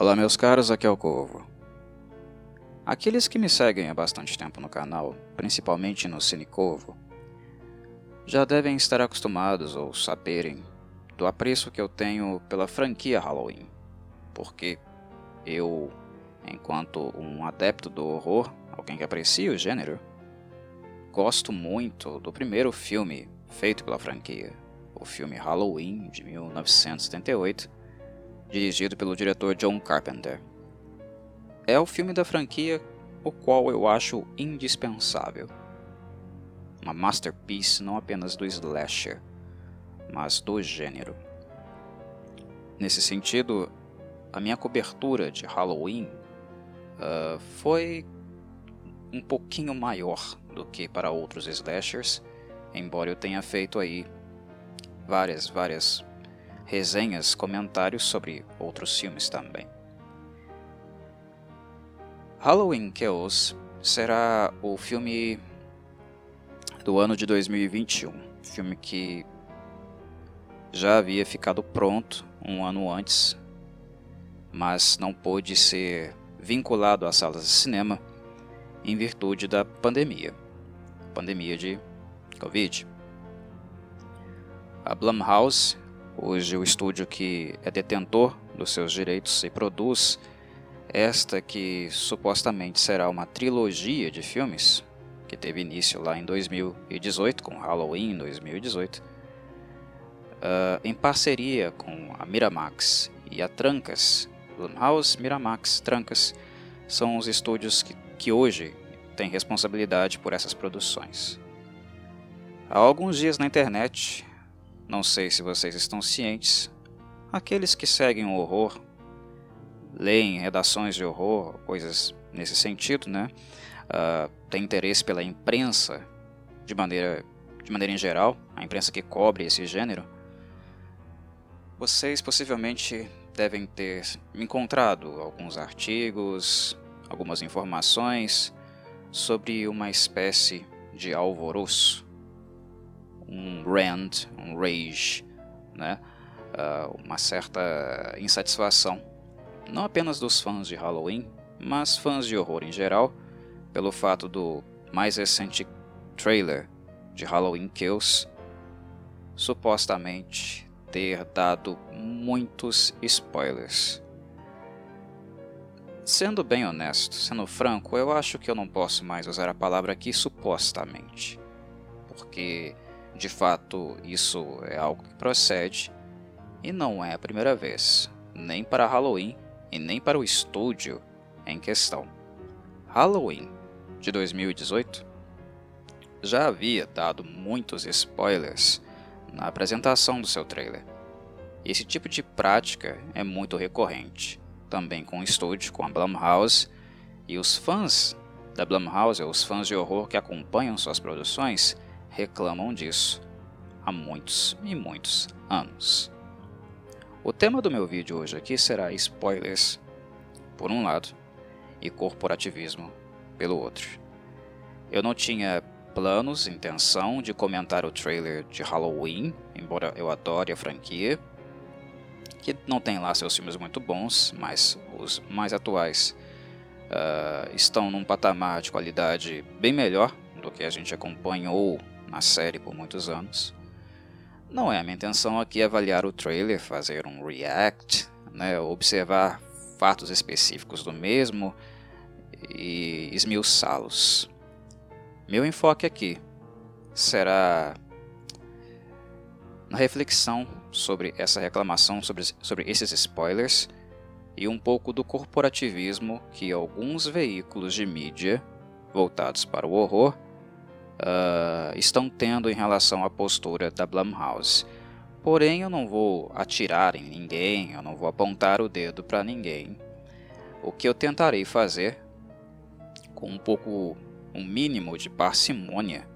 Olá meus caros, aqui é o Corvo. Aqueles que me seguem há bastante tempo no canal, principalmente no Cine Corvo, já devem estar acostumados ou saberem do apreço que eu tenho pela franquia Halloween, porque eu, enquanto um adepto do horror, alguém que aprecia o gênero, gosto muito do primeiro filme feito pela franquia, o filme Halloween de 1978, dirigido pelo diretor John Carpenter. É o filme da franquia o qual eu acho indispensável. Uma masterpiece não apenas do slasher, mas do gênero. Nesse sentido, a minha cobertura de Halloween uh, foi um pouquinho maior do que para outros slashers, embora eu tenha feito aí várias, várias resenhas, comentários sobre outros filmes também. Halloween Kills será o filme do ano de 2021, filme que já havia ficado pronto um ano antes, mas não pôde ser vinculado às salas de cinema em virtude da pandemia, pandemia de Covid. A Blumhouse Hoje, o estúdio que é detentor dos seus direitos e produz esta que supostamente será uma trilogia de filmes, que teve início lá em 2018, com Halloween 2018, uh, ah, em parceria com a Miramax e a Trancas. Blumhouse, Miramax, Trancas são os estúdios que, que hoje têm responsabilidade por essas produções. Há alguns dias na internet não sei se vocês estão cientes. Aqueles que seguem o horror, leem redações de horror, coisas nesse sentido, né? Uh, tem interesse pela imprensa de maneira, de maneira em geral, a imprensa que cobre esse gênero. Vocês possivelmente devem ter encontrado alguns artigos, algumas informações sobre uma espécie de alvoroço um rant, um rage, né? Uh, uma certa insatisfação, não apenas dos fãs de Halloween, mas fãs de horror em geral, pelo fato do mais recente trailer de Halloween Kills supostamente ter dado muitos spoilers. Sendo bem honesto, sendo franco, eu acho que eu não posso mais usar a palavra aqui supostamente, porque de fato, isso é algo que procede e não é a primeira vez, nem para Halloween e nem para o estúdio em questão. Halloween de 2018 já havia dado muitos spoilers na apresentação do seu trailer. Esse tipo de prática é muito recorrente, também com o estúdio, com a Blumhouse, e os fãs da Blumhouse, os fãs de horror que acompanham suas produções, reclamam disso há muitos e muitos anos. O tema do meu vídeo hoje aqui será spoilers, por um lado, e corporativismo, pelo outro. Eu não tinha planos, intenção de comentar o trailer de Halloween, embora eu adore a franquia, que não tem lá seus filmes muito bons, mas os mais atuais uh, estão num patamar de qualidade bem melhor do que a gente acompanhou na série por muitos anos. Não é a minha intenção aqui avaliar o trailer, fazer um react, né, observar fatos específicos do mesmo e esmiuçá-los. Meu enfoque aqui será na reflexão sobre essa reclamação, sobre, sobre esses spoilers e um pouco do corporativismo que alguns veículos de mídia voltados para o horror uh, estão tendo em relação à postura da Blumhouse. Porém, eu não vou atirar em ninguém, eu não vou apontar o dedo para ninguém. O que eu tentarei fazer, com um pouco, um mínimo de parcimônia,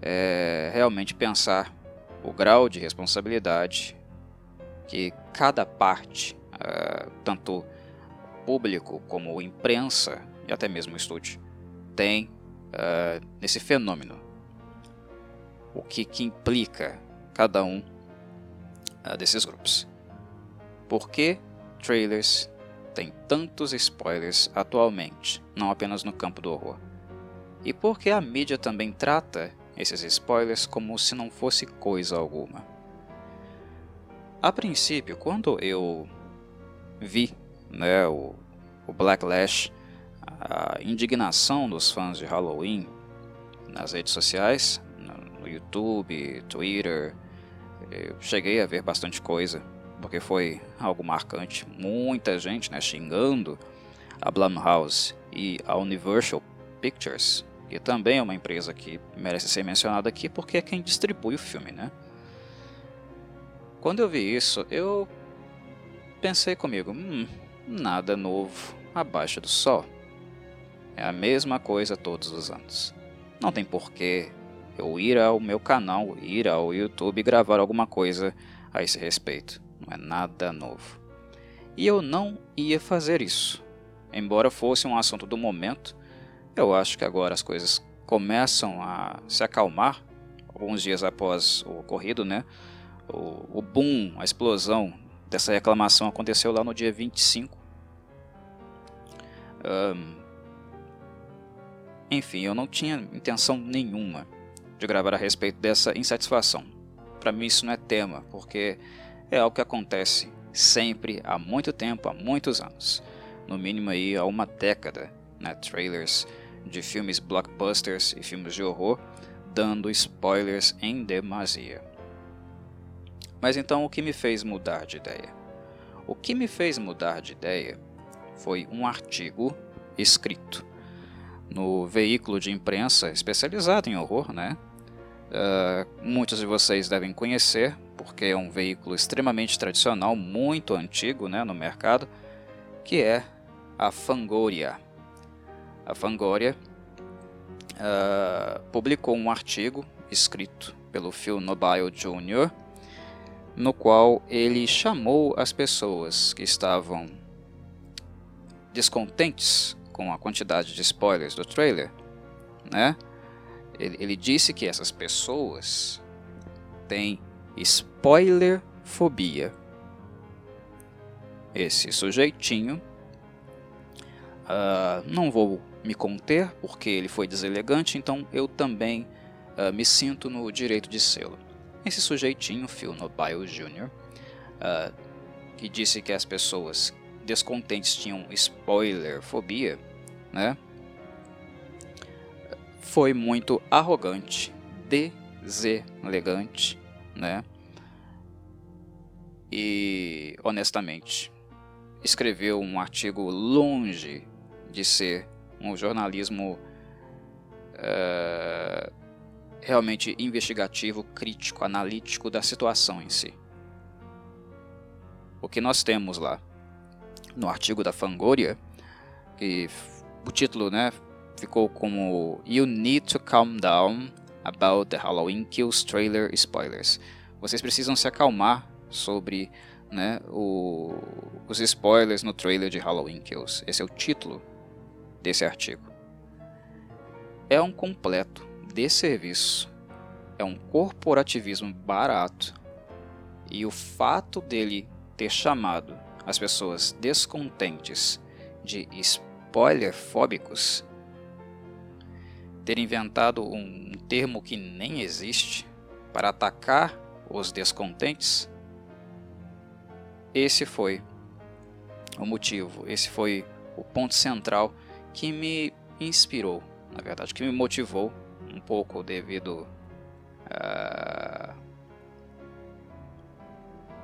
é realmente pensar o grau de responsabilidade que cada parte, uh, tanto público como imprensa e até mesmo estúdio, tem uh, nesse fenômeno. O que, que implica cada um uh, desses grupos. Por que trailers tem tantos spoilers atualmente, não apenas no campo do horror? E por que a mídia também trata esses spoilers como se não fosse coisa alguma? A princípio, quando eu vi né, o, o Blacklash, a indignação dos fãs de Halloween nas redes sociais, no YouTube, Twitter, eu cheguei a ver bastante coisa, porque foi algo marcante. Muita gente né, xingando a Blumhouse e a Universal Pictures, que também é uma empresa que merece ser mencionada aqui porque é quem distribui o filme, né? Quando eu vi isso, eu pensei comigo, hum, nada novo abaixo do sol. É a mesma coisa todos os anos. Não tem porquê eu ir ao meu canal, ir ao YouTube e gravar alguma coisa a esse respeito. Não é nada novo. E eu não ia fazer isso. Embora fosse um assunto do momento, eu acho que agora as coisas começam a se acalmar, alguns dias após o ocorrido, né? O, o boom, a explosão dessa reclamação aconteceu lá no dia 25. Um, enfim, eu não tinha intenção nenhuma de gravar a respeito dessa insatisfação. Para mim isso não é tema, porque é algo que acontece sempre há muito tempo, há muitos anos. No mínimo aí há uma década, né, trailers de filmes blockbusters e filmes de horror dando spoilers em demasia. Mas então o que me fez mudar de ideia? O que me fez mudar de ideia foi um artigo escrito no veículo de imprensa especializado em horror, né? Uh, muitos de vocês devem conhecer, porque é um veículo extremamente tradicional, muito antigo né, no mercado, que é a Fangoria. A Fangoria uh, publicou um artigo escrito pelo Phil Nobile Jr., no qual ele chamou as pessoas que estavam descontentes com a quantidade de spoilers do trailer, né? Ele, ele disse que essas pessoas têm spoilerfobia. Esse sujeitinho, uh, não vou me conter porque ele foi deselegante, então eu também uh, me sinto no direito de sê-lo. Esse sujeitinho, Phil Nobile Jr., uh, que disse que as pessoas descontentes tinham spoiler fobia, né? Foi muito arrogante, deselegante, né? E honestamente, escreveu um artigo longe de ser um jornalismo uh, realmente investigativo, crítico, analítico da situação em si. O que nós temos lá no artigo da Fangoria, que o título né, ficou como You Need to Calm Down About the Halloween Kills Trailer Spoilers. Vocês precisam se acalmar sobre né, o, os spoilers no trailer de Halloween Kills. Esse é o título desse artigo. É um completo desserviço, é um corporativismo barato e o fato dele ter chamado as pessoas descontentes de spoilerfóbicos, ter inventado um termo que nem existe para atacar os descontentes, esse foi o motivo, esse foi o ponto central que me inspirou, na verdade, que me motivou um pouco devido a.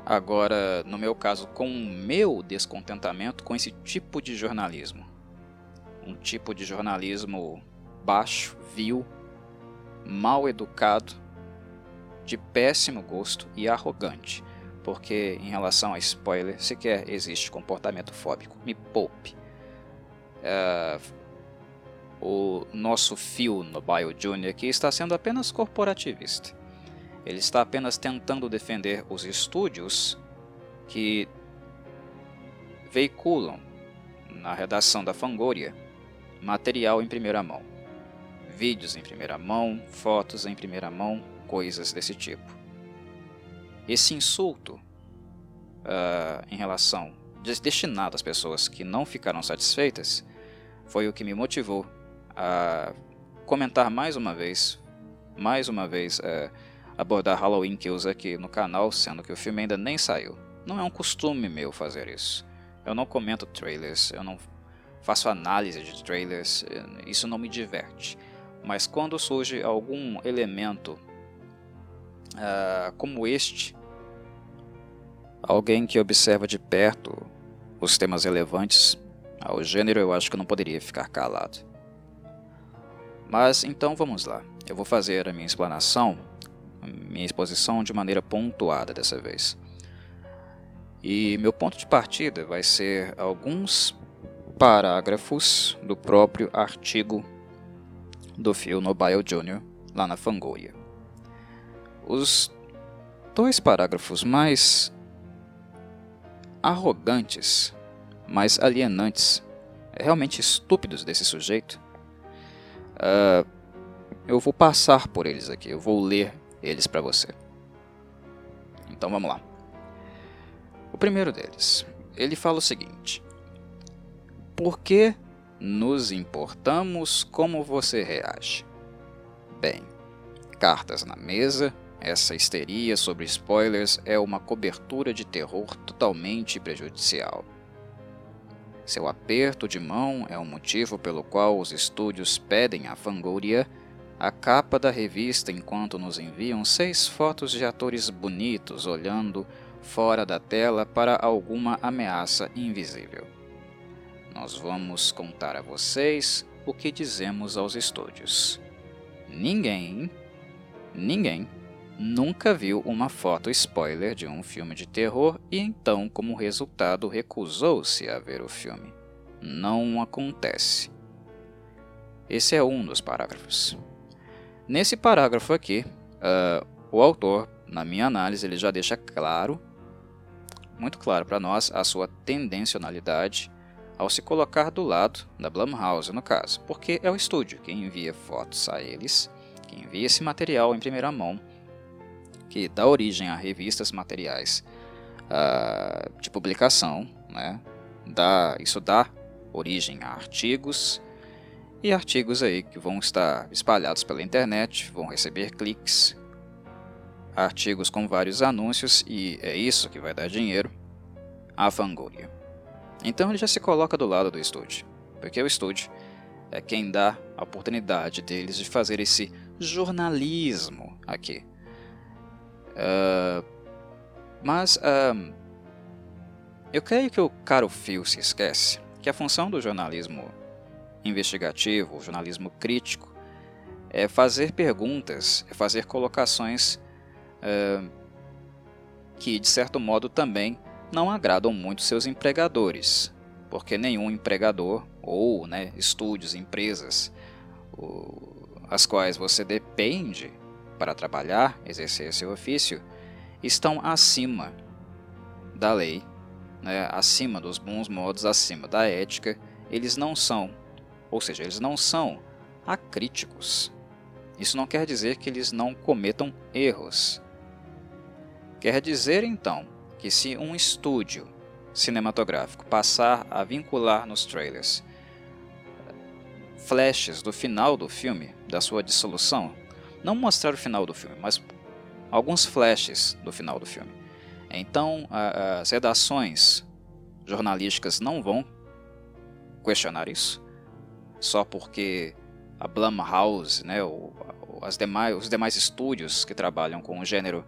Agora, no meu caso, com o meu descontentamento com esse tipo de jornalismo. Um tipo de jornalismo baixo, vil, mal educado, de péssimo gosto e arrogante, porque em relação a spoiler sequer existe comportamento fóbico. Me poupe. Uh, o nosso Phil no Bio Jr. aqui está sendo apenas corporativista. Ele está apenas tentando defender os estúdios que veiculam na redação da Fangoria material em primeira mão. Vídeos em primeira mão, fotos em primeira mão, coisas desse tipo. Esse insulto uh, em relação destinado às pessoas que não ficaram satisfeitas, foi o que me motivou a comentar mais uma vez, mais uma vez, é, abordar Halloween Kills aqui no canal, sendo que o filme ainda nem saiu. Não é um costume meu fazer isso. Eu não comento trailers, eu não faço análise de trailers, isso não me diverte. Mas quando surge algum elemento uh, como este, alguém que observa de perto os temas relevantes ao gênero, eu acho que não poderia ficar calado. Mas então vamos lá. Eu vou fazer a minha explanação, minha exposição de maneira pontuada dessa vez. E meu ponto de partida vai ser alguns parágrafos do próprio artigo do Phil Nobile Jr. lá na Fangoria. Os dois parágrafos mais arrogantes, mais alienantes, realmente estúpidos desse sujeito, uh, eu vou passar por eles aqui, eu vou ler eles para você. Então vamos lá. O primeiro deles, ele fala o seguinte: Por que nos importamos como você reage? Bem, cartas na mesa, essa histeria sobre spoilers é uma cobertura de terror totalmente prejudicial. Seu aperto de mão é o motivo pelo qual os estúdios pedem à Fangoria a capa da revista enquanto nos enviam seis fotos de atores bonitos olhando fora da tela para alguma ameaça invisível. Nós vamos contar a vocês o que dizemos aos estúdios. Ninguém, ninguém, nunca viu uma foto spoiler de um filme de terror e então, como resultado, recusou-se a ver o filme. Não acontece. Esse é um dos parágrafos. Nesse parágrafo aqui, uh, o autor, na minha análise, ele já deixa claro muito claro para nós a sua tendencionalidade ao se colocar do lado da Blumhouse, no caso, porque é o estúdio que envia fotos a eles, que envia esse material em primeira mão, que dá origem a revistas materiais uh, de publicação, né? dá, isso dá origem a artigos e artigos aí que vão estar espalhados pela internet, vão receber cliques artigos com vários anúncios e é isso que vai dar dinheiro à Fangoria. Então ele já se coloca do lado do estúdio, porque o estúdio é quem dá a oportunidade deles de fazer esse jornalismo aqui. Uh, mas uh, eu creio que o caro Phil se esquece que a função do jornalismo investigativo, jornalismo crítico, é fazer perguntas, é fazer colocações que, de certo modo, também não agradam muito seus empregadores, porque nenhum empregador ou né, estúdios, empresas, o, as quais você depende para trabalhar, exercer seu ofício, estão acima da lei, né, acima dos bons modos, acima da ética. Eles não são, ou seja, eles não são acríticos. Isso não quer dizer que eles não cometam erros. Quer dizer então que se um estúdio cinematográfico passar a vincular nos trailers flashes do final do filme, da sua dissolução, não mostrar o final do filme, mas alguns flashes do final do filme. Então, as redações jornalísticas não vão questionar isso, só porque a Blumhouse, né, as demais, os demais estúdios que trabalham com o gênero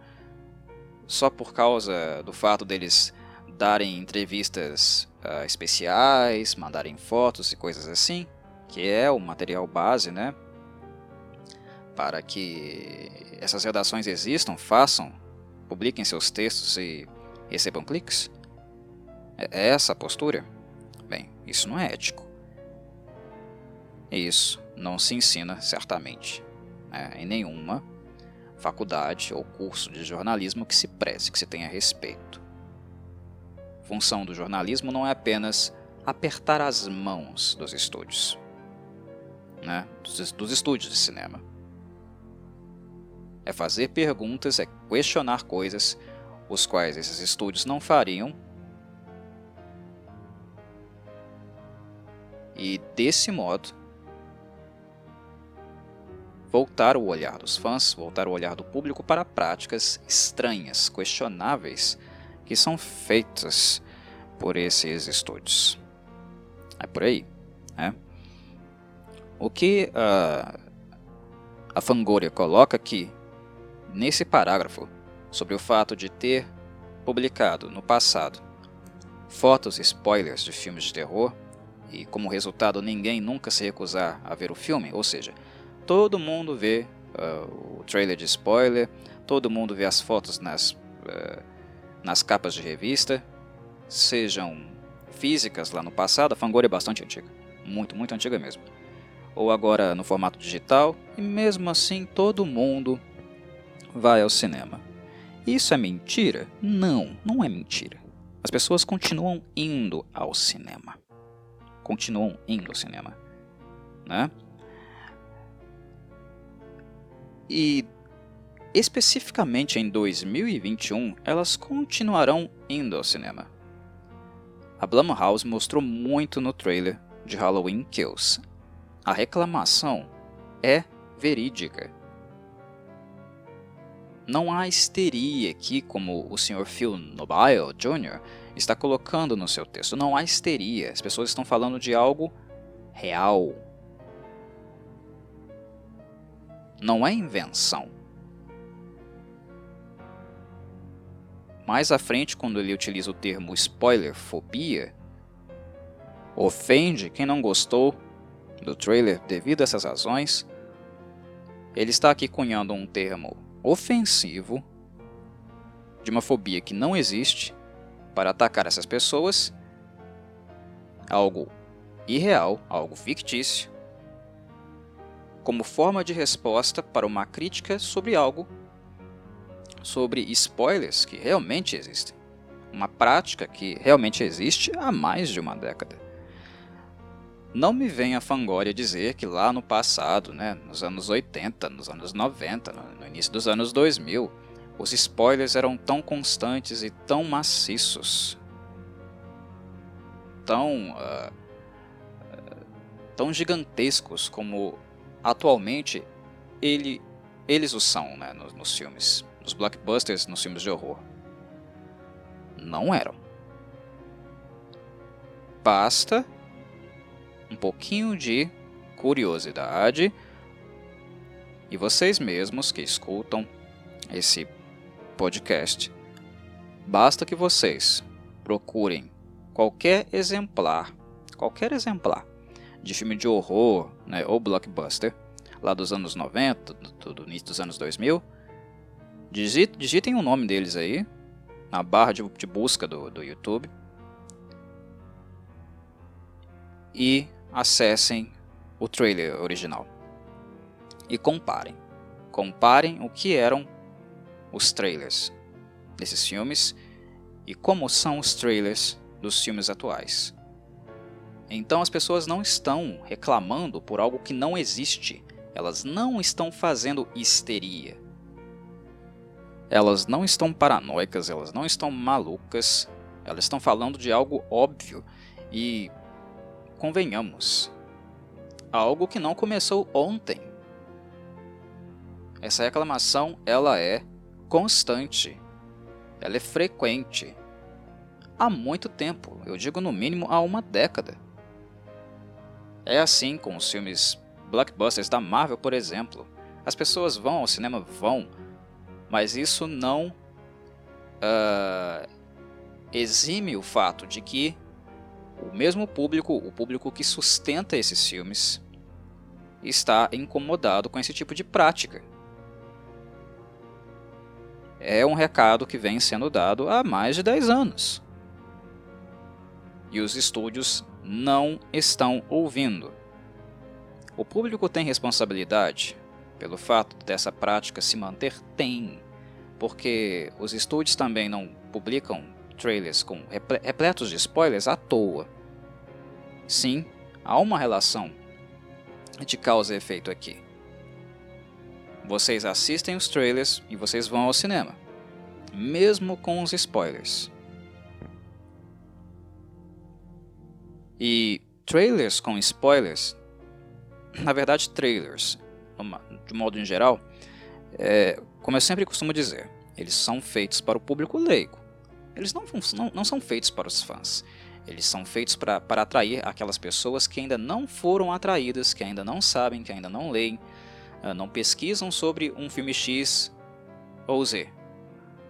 só por causa do fato deles darem entrevistas uh, especiais, mandarem fotos e coisas assim, que é o material base, né? Para que essas redações existam, façam, publiquem seus textos e recebam cliques? É essa a postura? Bem, isso não é ético. Isso não se ensina, certamente, né, em nenhuma faculdade ou curso de jornalismo que se preze, que se tenha respeito. Função do jornalismo não é apenas apertar as mãos dos estúdios, né? dos, dos estúdios de cinema. É fazer perguntas, é questionar coisas os quais esses estúdios não fariam. E desse modo, voltar o olhar dos fãs, voltar o olhar do público para práticas estranhas, questionáveis, que são feitas por esses estúdios. É por aí. Né? O que uh, a Fangoria coloca aqui, nesse parágrafo, sobre o fato de ter publicado no passado fotos e spoilers de filmes de terror, e como resultado ninguém nunca se recusar a ver o filme, ou seja, todo mundo vê uh, o trailer de spoiler, todo mundo vê as fotos nas, uh, nas capas de revista, sejam físicas lá no passado, a Fangoria é bastante antiga, muito, muito antiga mesmo, ou agora no formato digital, e mesmo assim todo mundo vai ao cinema. Isso é mentira? Não, não é mentira. As pessoas continuam indo ao cinema. Continuam indo ao cinema. Né? E especificamente em 2021, elas continuarão indo ao cinema. A Blumhouse mostrou muito no trailer de Halloween Kills. A reclamação é verídica. Não há histeria aqui, como o Sr. Phil Nobile Jr. está colocando no seu texto. Não há histeria. As pessoas estão falando de algo real. Não é invenção. Mais à frente, quando ele utiliza o termo spoilerfobia, ofende quem não gostou do trailer devido a essas razões. Ele está aqui cunhando um termo ofensivo de uma fobia que não existe para atacar essas pessoas, algo irreal, algo fictício, como forma de resposta para uma crítica sobre algo, sobre spoilers que realmente existem, uma prática que realmente existe há mais de uma década. Não me venha a Fangoria dizer que lá no passado, né, nos anos 80, nos anos 90, no início dos anos 2000, os spoilers eram tão constantes e tão maciços, tão, uh, tão gigantescos como atualmente ele, eles o são né, nos, nos filmes, nos blockbusters, nos filmes de horror. Não eram. Basta um pouquinho de curiosidade e vocês mesmos que escutam esse podcast, basta que vocês procurem qualquer exemplar, qualquer exemplar de filme de horror né, ou blockbuster lá dos anos 90, do, do início dos anos 2000, digitem o nome deles aí na barra de, de busca do, do YouTube e acessem o trailer original e comparem. Comparem o que eram os trailers desses filmes e como são os trailers dos filmes atuais. Então as pessoas não estão reclamando por algo que não existe. Elas não estão fazendo histeria. Elas não estão paranoicas, elas não estão malucas. Elas estão falando de algo óbvio e convenhamos, algo que não começou ontem. Essa reclamação ela é constante, ela é frequente. Há muito tempo, eu digo no mínimo há uma década. É assim com os filmes blockbusters da Marvel, por exemplo. As pessoas vão ao cinema, vão, mas isso não uh, exime o fato de que o mesmo público, o público que sustenta esses filmes, está incomodado com esse tipo de prática. É um recado que vem sendo dado há mais de 10 anos. E os estúdios não estão ouvindo. O público tem responsabilidade pelo fato dessa prática se manter? Tem, porque os estúdios também não publicam trailers com repletos de spoilers à toa. Sim, há uma relação de causa e efeito aqui. Vocês assistem os trailers e vocês vão ao cinema, mesmo com os spoilers. E trailers com spoilers, na verdade trailers, de modo em geral, é, como eu sempre costumo dizer, eles são feitos para o público leigo. Eles não, não, não são feitos para os fãs. Eles são feitos para, atrair aquelas pessoas que ainda não foram atraídas, que ainda não sabem, que ainda não leem, ah, não pesquisam sobre um filme X ou Z.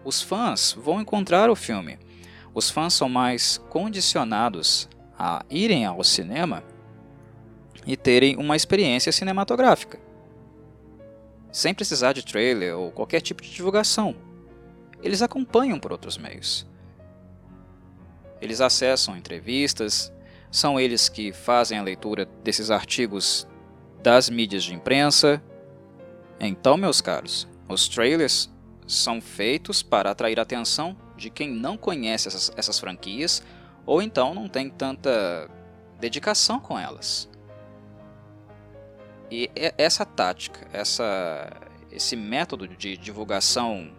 Os fãs vão encontrar o filme. Os fãs são mais condicionados a irem ao cinema e terem uma experiência cinematográfica, sem precisar de trailer ou qualquer tipo de divulgação. Eles acompanham por outros meios. Eles acessam entrevistas, são eles que fazem a leitura desses artigos das mídias de imprensa. Então, meus caros, os trailers são feitos para atrair a atenção de quem não conhece essas, essas franquias ou então não tem tanta dedicação com elas. E essa tática, essa, esse método de divulgação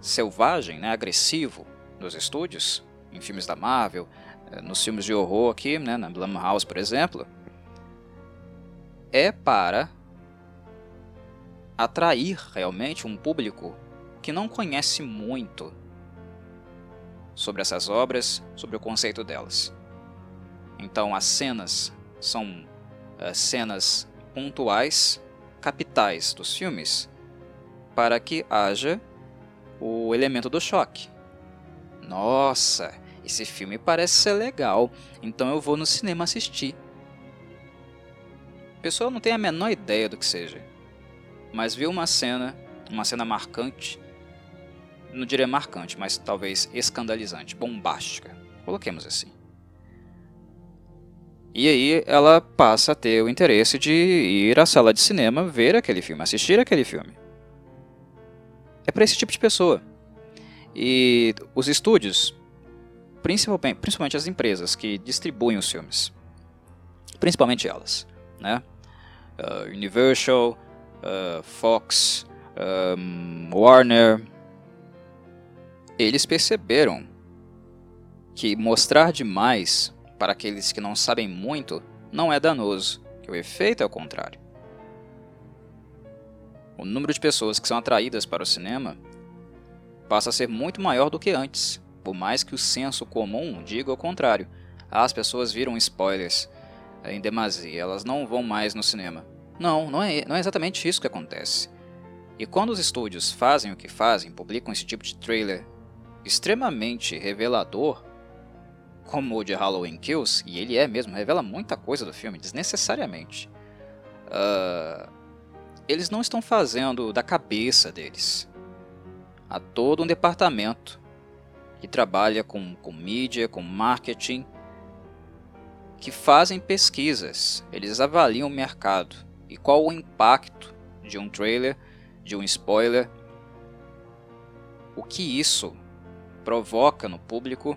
selvagem, né, agressivo dos estúdios, em filmes da Marvel, eh, nos filmes de horror aqui, né, na Blumhouse, por exemplo, é para atrair realmente um público que não conhece muito sobre essas obras, sobre o conceito delas. Então, as cenas são uh, cenas pontuais, capitais dos filmes, para que haja o elemento do choque. Nossa, esse filme parece ser legal, então eu vou no cinema assistir. A pessoa não tem a menor ideia do que seja, mas viu uma cena, uma cena marcante, não diria marcante, mas talvez escandalizante, bombástica. Coloquemos assim. E aí ela passa a ter o interesse de ir à sala de cinema ver aquele filme, assistir aquele filme. É para esse tipo de pessoa. E os estúdios, principalmente, principalmente as empresas que distribuem os filmes, principalmente elas, né? Uh, Universal, uh, Fox, um, Warner, eles perceberam que mostrar demais para aqueles que não sabem muito não é danoso, que o efeito é o contrário. O número de pessoas que são atraídas para o cinema passa a ser muito maior do que antes, por mais que o senso comum diga o contrário. as pessoas viram spoilers em demasia, elas não vão mais no cinema. Não, não é, não é exatamente isso que acontece. E quando os estúdios fazem o que fazem, publicam esse tipo de trailer extremamente revelador, como o de Halloween Kills, e ele é mesmo, revela muita coisa do filme, desnecessariamente. Uh, eles não estão fazendo da cabeça deles. Há todo um departamento que trabalha com, com mídia, com marketing, que fazem pesquisas, eles avaliam o mercado e qual o impacto de um trailer, de um spoiler, o que isso provoca no público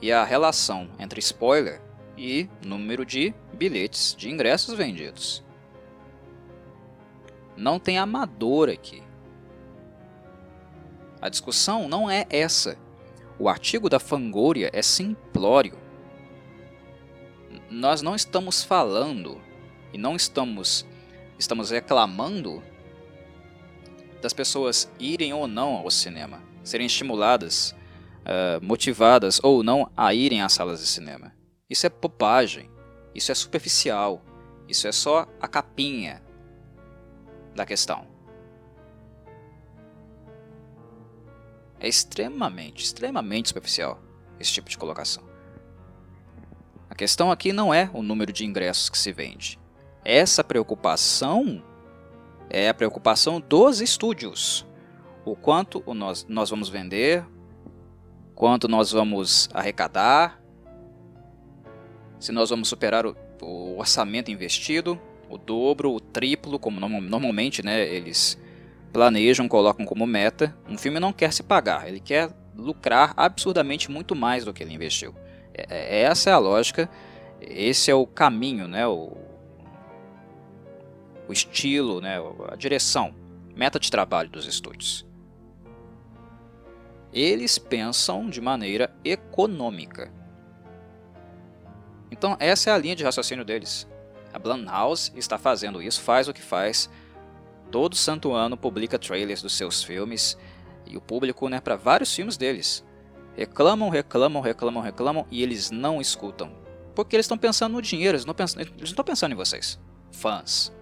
e a relação entre spoiler e número de bilhetes de ingressos vendidos. Não tem amador aqui. A discussão não é essa. O artigo da Fangoria é simplório. Nós não estamos falando e não estamos estamos reclamando das pessoas irem ou não ao cinema, serem estimuladas, uh, motivadas ou não a irem às salas de cinema. Isso é bobagem, isso é superficial, isso é só a capinha da questão. É extremamente, extremamente superficial esse tipo de colocação. A questão aqui não é o número de ingressos que se vende. Essa preocupação é a preocupação dos estúdios. O quanto nós, nós vamos vender, quanto nós vamos arrecadar, se nós vamos superar o, o orçamento investido, o dobro, o triplo, como no, normalmente né, eles planejam, colocam como meta. Um filme não quer se pagar, ele quer lucrar absurdamente muito mais do que ele investiu. É, é essa é a lógica, esse é o caminho, né, o, o estilo, né, a direção, meta de trabalho dos estúdios. Eles pensam de maneira econômica. Então essa é a linha de raciocínio deles. A Blumhouse está fazendo isso, faz o que faz. Todo santo ano publica trailers dos seus filmes e o público, né, para vários filmes deles. Reclamam, reclamam, reclamam, reclamam e eles não escutam. Porque eles estão pensando no dinheiro, eles não, estão pensando em vocês, fãs.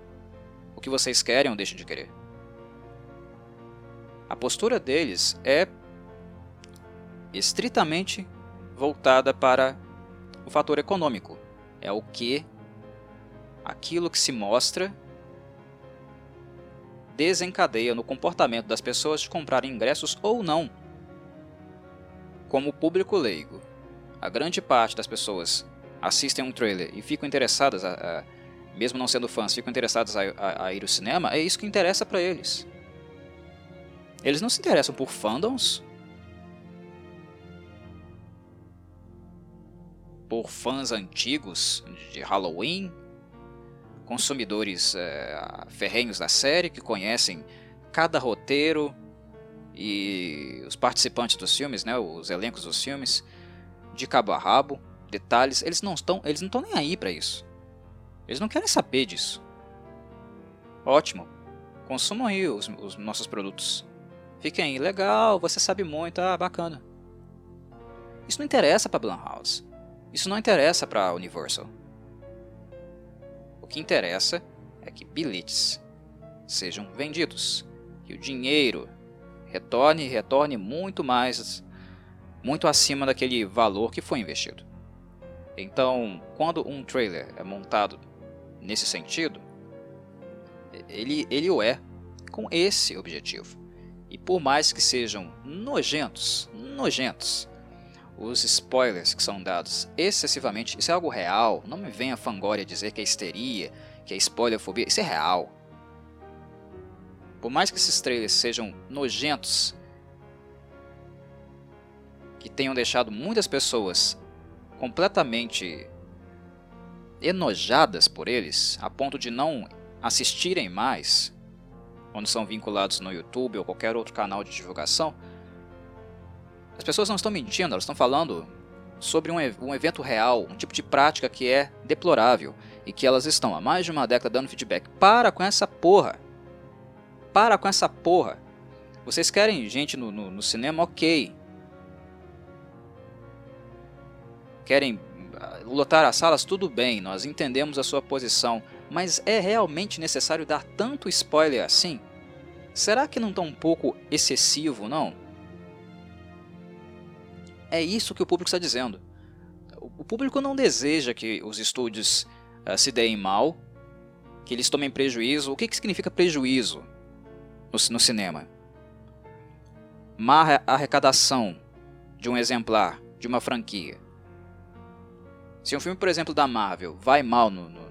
Que vocês querem ou deixam de querer. A postura deles é estritamente voltada para o fator econômico. É o que aquilo que se mostra desencadeia no comportamento das pessoas de comprarem ingressos ou não. Como público leigo, a grande parte das pessoas assistem um trailer e ficam interessadas, a, a, mesmo não sendo fãs, ficam interessadas a, a ir ao cinema, é isso que interessa para eles. Eles não se interessam por fandoms, por fãs antigos de Halloween, consumidores é, ferrenhos da série que conhecem cada roteiro e os participantes dos filmes, né, os elencos dos filmes, de cabo a rabo, detalhes, eles não estão, eles não estão nem aí para isso. Eles não querem saber disso. Ótimo, consumam aí os, os nossos produtos. Fiquem legal, você sabe muito, ah, bacana. Isso não interessa para Blumhouse. Isso não interessa para Universal que interessa é que bilhetes sejam vendidos, que o dinheiro retorne retorne muito mais, muito acima daquele valor que foi investido. Então, quando um trailer é montado nesse sentido, ele, ele o é com esse objetivo. E por mais que sejam nojentos, nojentos, os spoilers que são dados excessivamente, isso é algo real, não me venha fangória dizer que é histeria, que é spoilerfobia, isso é real. Por mais que esses trailers sejam nojentos, que tenham deixado muitas pessoas completamente enojadas por eles, a ponto de não assistirem mais, quando são vinculados no YouTube ou qualquer outro canal de divulgação, as pessoas não estão mentindo, elas estão falando sobre um, um evento real, um tipo de prática que é deplorável e que elas estão há mais de uma década dando feedback. Para com essa porra! Para com essa porra! Vocês querem gente no, no, no cinema? Ok. Querem lotar as salas? Tudo bem, nós entendemos a sua posição, mas é realmente necessário dar tanto spoiler assim? Será que não está um pouco excessivo, não? É isso que o público está dizendo. O público não deseja que os estúdios uh, se deem mal, que eles tomem prejuízo. O que, que significa prejuízo no, no cinema? Má arrecadação de um exemplar, de uma franquia. Se um filme, por exemplo, da Marvel vai mal no, no,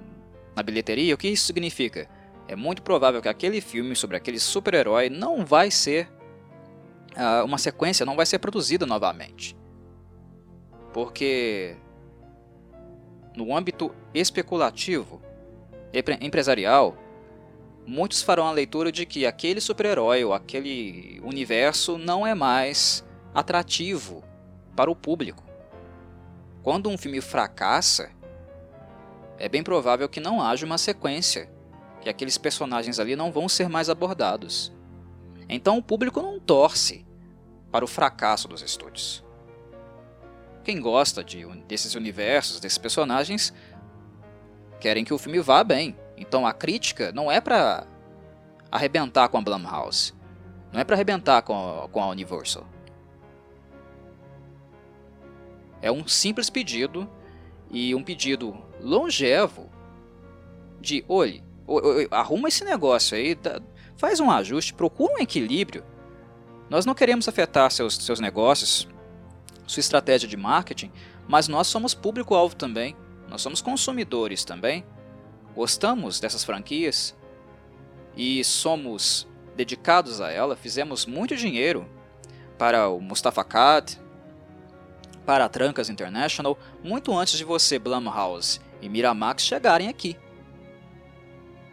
na bilheteria, o que isso significa? É muito provável que aquele filme sobre aquele super-herói não vai ser uh, uma sequência, não vai ser produzida novamente. Porque no âmbito especulativo, empresarial, muitos farão a leitura de que aquele super-herói ou aquele universo não é mais atrativo para o público. Quando um filme fracassa, é bem provável que não haja uma sequência, que aqueles personagens ali não vão ser mais abordados. Então o público não torce para o fracasso dos estúdios. Quem gosta de, desses universos, desses personagens, querem que o filme vá bem. Então a crítica não é para arrebentar com a Blumhouse. Não é para arrebentar com a, com a Universal. É um simples pedido e um pedido longevo de, olhe, arruma esse negócio aí, faz um ajuste, procura um equilíbrio. Nós não queremos afetar seus, seus negócios, sua estratégia de marketing, mas nós somos público-alvo também, nós somos consumidores também. Gostamos dessas franquias e somos dedicados a ela, fizemos muito dinheiro para o Mustafa Cad, para a Trancas International, muito antes de você, Blumhouse e Miramax chegarem aqui.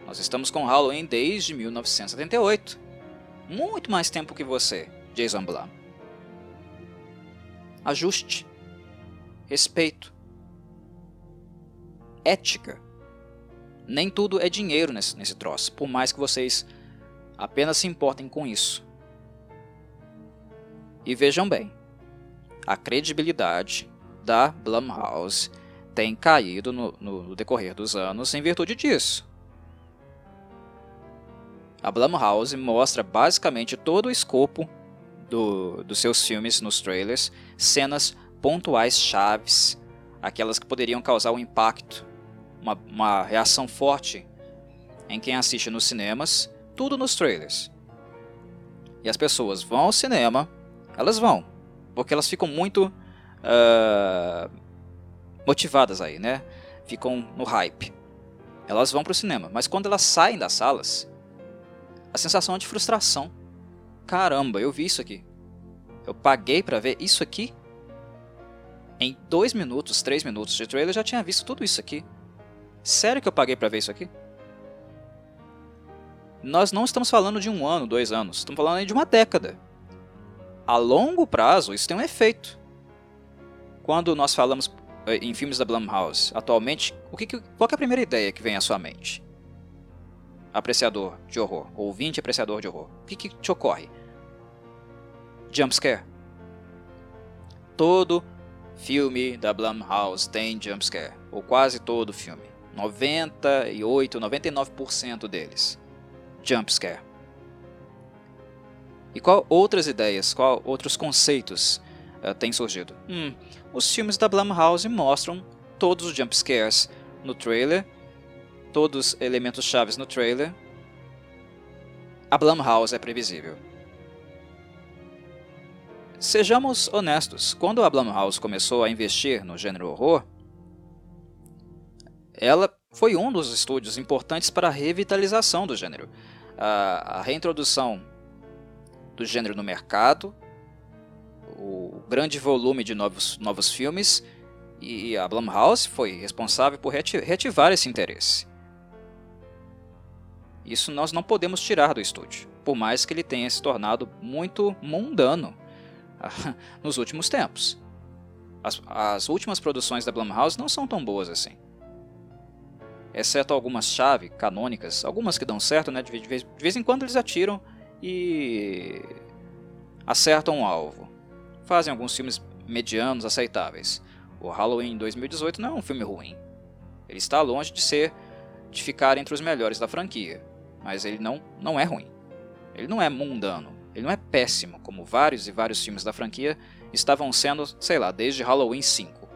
Nós estamos com Halloween desde 1978. Muito mais tempo que você, Jason Blum ajuste, respeito. ética. Nem tudo é dinheiro nesse, nesse troço, por mais que vocês apenas se importem com isso. E vejam bem, a credibilidade da Blumhouse tem caído no, no, decorrer dos anos em virtude disso. A Blumhouse mostra basicamente todo o escopo do, dos seus filmes nos trailers, cenas pontuais chaves, aquelas que poderiam causar um impacto, uma, uma reação forte em quem assiste nos cinemas, tudo nos trailers. E as pessoas vão ao cinema, elas vão, porque elas ficam muito uh, motivadas aí, né? Ficam no hype. Elas vão para o cinema, mas quando elas saem das salas, a sensação é de frustração. Caramba, eu vi isso aqui. Eu paguei para ver isso aqui? Em dois minutos, três minutos de trailer, eu já tinha visto tudo isso aqui. Sério que eu paguei para ver isso aqui? Nós não estamos falando de um ano, dois anos, estamos falando de uma década. A longo prazo, isso tem um efeito. Quando nós falamos eh, em filmes da Blumhouse, atualmente, o que, qual é a primeira ideia que vem à sua mente? Apreciador de horror, ouvinte apreciador de horror. O que, que te ocorre? Jumpscare. Todo filme da Blumhouse tem jumpscare, ou quase todo filme. 98, 99% deles. Jumpscare. E qual outras ideias, qual outros conceitos uh, têm surgido? Hum, os filmes da Blumhouse mostram todos os jumpscares no trailer, todos os elementos chaves no trailer. A Blumhouse é previsível. Sejamos honestos, quando a Blumhouse começou a investir no gênero horror, ela foi um dos estúdios importantes para a revitalização do gênero. A, a reintrodução do gênero no mercado, o grande volume de novos, novos filmes, e a Blumhouse foi responsável por reativar esse interesse. Isso nós não podemos tirar do estúdio, por mais que ele tenha se tornado muito mundano nos últimos tempos. As, as últimas produções da Blumhouse não são tão boas assim. Exceto algumas chave canônicas, algumas que dão certo, né? De vez, de vez em quando eles atiram e acertam o alvo. Fazem alguns filmes medianos aceitáveis. O Halloween 2018 não é um filme ruim. Ele está longe de ser de ficar entre os melhores da franquia, mas ele não, não é ruim. Ele não é mundano, ele não é péssimo, como vários e vários filmes da franquia estavam sendo, sei lá, desde Halloween 5.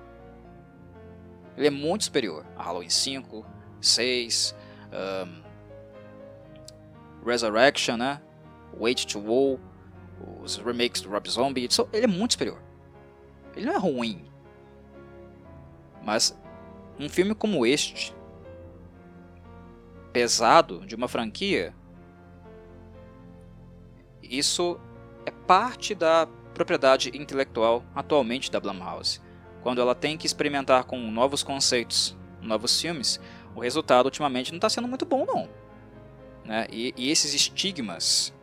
Ele é muito superior a Halloween 5, 6, um, Resurrection, né? Wait to War, os remakes do Rob Zombie, ele é muito superior. Ele não é ruim. Mas um filme como este, pesado, de uma franquia, isso é parte da propriedade intelectual atualmente da Blumhouse. Quando ela tem que experimentar com novos conceitos, novos filmes, o resultado ultimamente não está sendo muito bom não. Né? E, e esses estigmas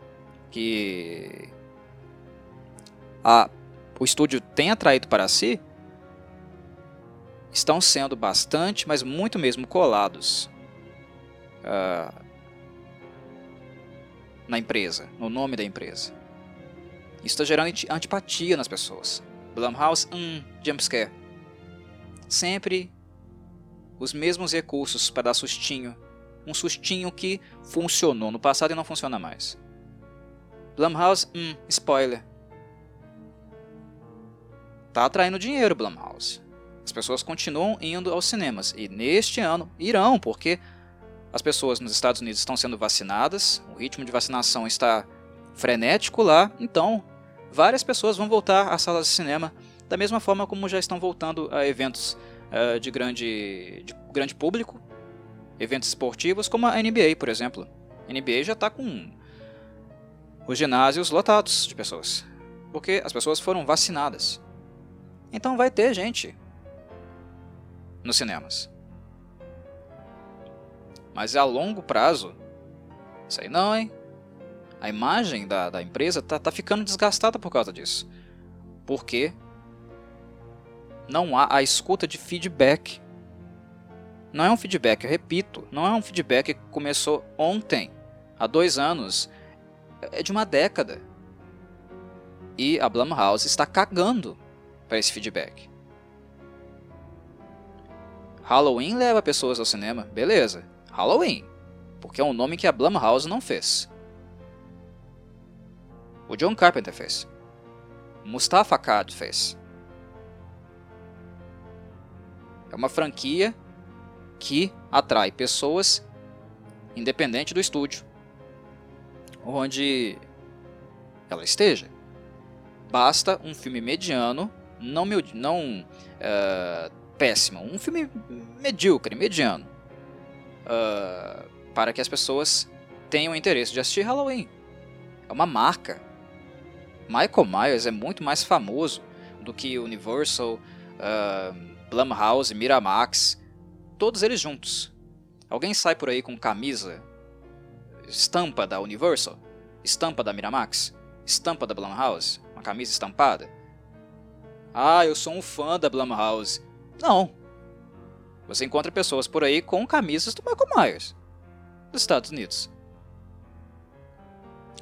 que a, o estúdio tem atraído para si estão sendo bastante, mas muito mesmo colados uh, na empresa, no nome da empresa. Isso está gerando antipatia nas pessoas. Blumhouse, hum, jumpscare. Sempre os mesmos recursos para dar sustinho. Um sustinho que funcionou no passado e não funciona mais. Blumhouse, hum, spoiler. Tá atraindo dinheiro, Blumhouse. As pessoas continuam indo aos cinemas e neste ano irão, porque as pessoas nos Estados Unidos estão sendo vacinadas, o ritmo de vacinação está frenético lá, então várias pessoas vão voltar às salas de cinema da mesma forma como já estão voltando a eventos uh, de, grande, de grande público, eventos esportivos como a NBA, por exemplo. A NBA já está com os ginásios lotados de pessoas, porque as pessoas foram vacinadas. Então vai ter gente nos cinemas. Mas a longo prazo, isso aí não, hein? A imagem da, da empresa tá, tá ficando desgastada por causa disso. Porque não há a escuta de feedback Não é um feedback, eu repito, não é um feedback que começou ontem, há dois anos, é de uma década. E a Blumhouse está cagando para esse feedback. Halloween leva pessoas ao cinema, beleza. Halloween, porque é um nome que a Blumhouse não fez. O John Carpenter fez. Mustafa Akkad fez. É uma franquia que atrai pessoas independente do estúdio onde ela esteja. Basta um filme mediano, não, não uh, péssimo, um filme medíocre, mediano, uh, para que as pessoas tenham interesse de assistir Halloween. É uma marca. Michael Myers é muito mais famoso do que Universal, uh, Blumhouse, Miramax, todos eles juntos. Alguém sai por aí com camisa, estampa da Universal, estampa da Miramax, estampa da Blumhouse, uma camisa estampada? Ah, eu sou um fã da Blumhouse. Não. Você encontra pessoas por aí com camisas do Michael Myers, dos Estados Unidos.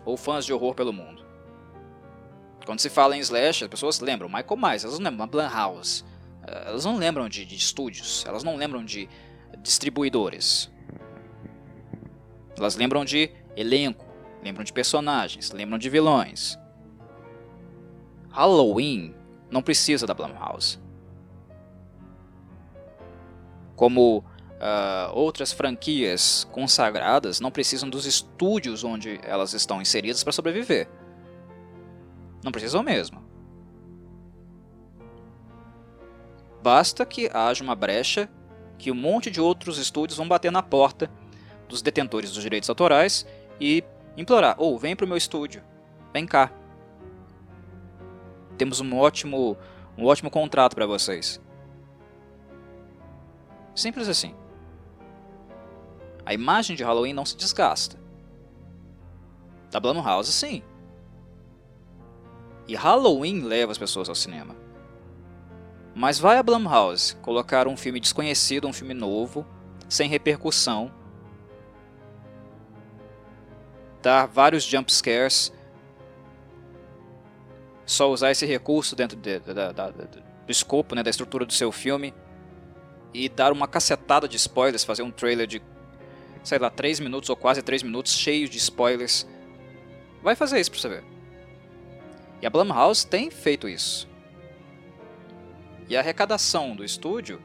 Ou fãs de horror pelo mundo. Quando se fala em Slash, as pessoas lembram Michael Myers, elas não lembram Blumhouse. Eh, elas não lembram de, de estúdios, elas não lembram de distribuidores. Elas lembram de elenco, lembram de personagens, lembram de vilões. Halloween não precisa da Blumhouse. Como uh, outras franquias consagradas não precisam dos estúdios onde elas estão inseridas para sobreviver. Não precisam mesmo. Basta que haja uma brecha que um monte de outros estúdios vão bater na porta dos detentores dos direitos autorais e implorar: ou oh, vem para o meu estúdio, vem cá. Temos um ótimo, um ótimo contrato para vocês. Simples assim. A imagem de Halloween não se desgasta. Da Blumhouse, sim. E Halloween leva as pessoas ao cinema. Mas vai a Blumhouse colocar um filme desconhecido, um filme novo, sem repercussão, dar vários jump scares, só usar esse recurso dentro de, do escopo, né, da estrutura do seu filme e dar uma cacetada de spoilers, fazer um trailer de, sei lá, 3 minutos ou quase 3 minutos cheio de spoilers. Vai fazer isso pra você ver. E a Blumhouse tem feito isso. E a arrecadação do estúdio,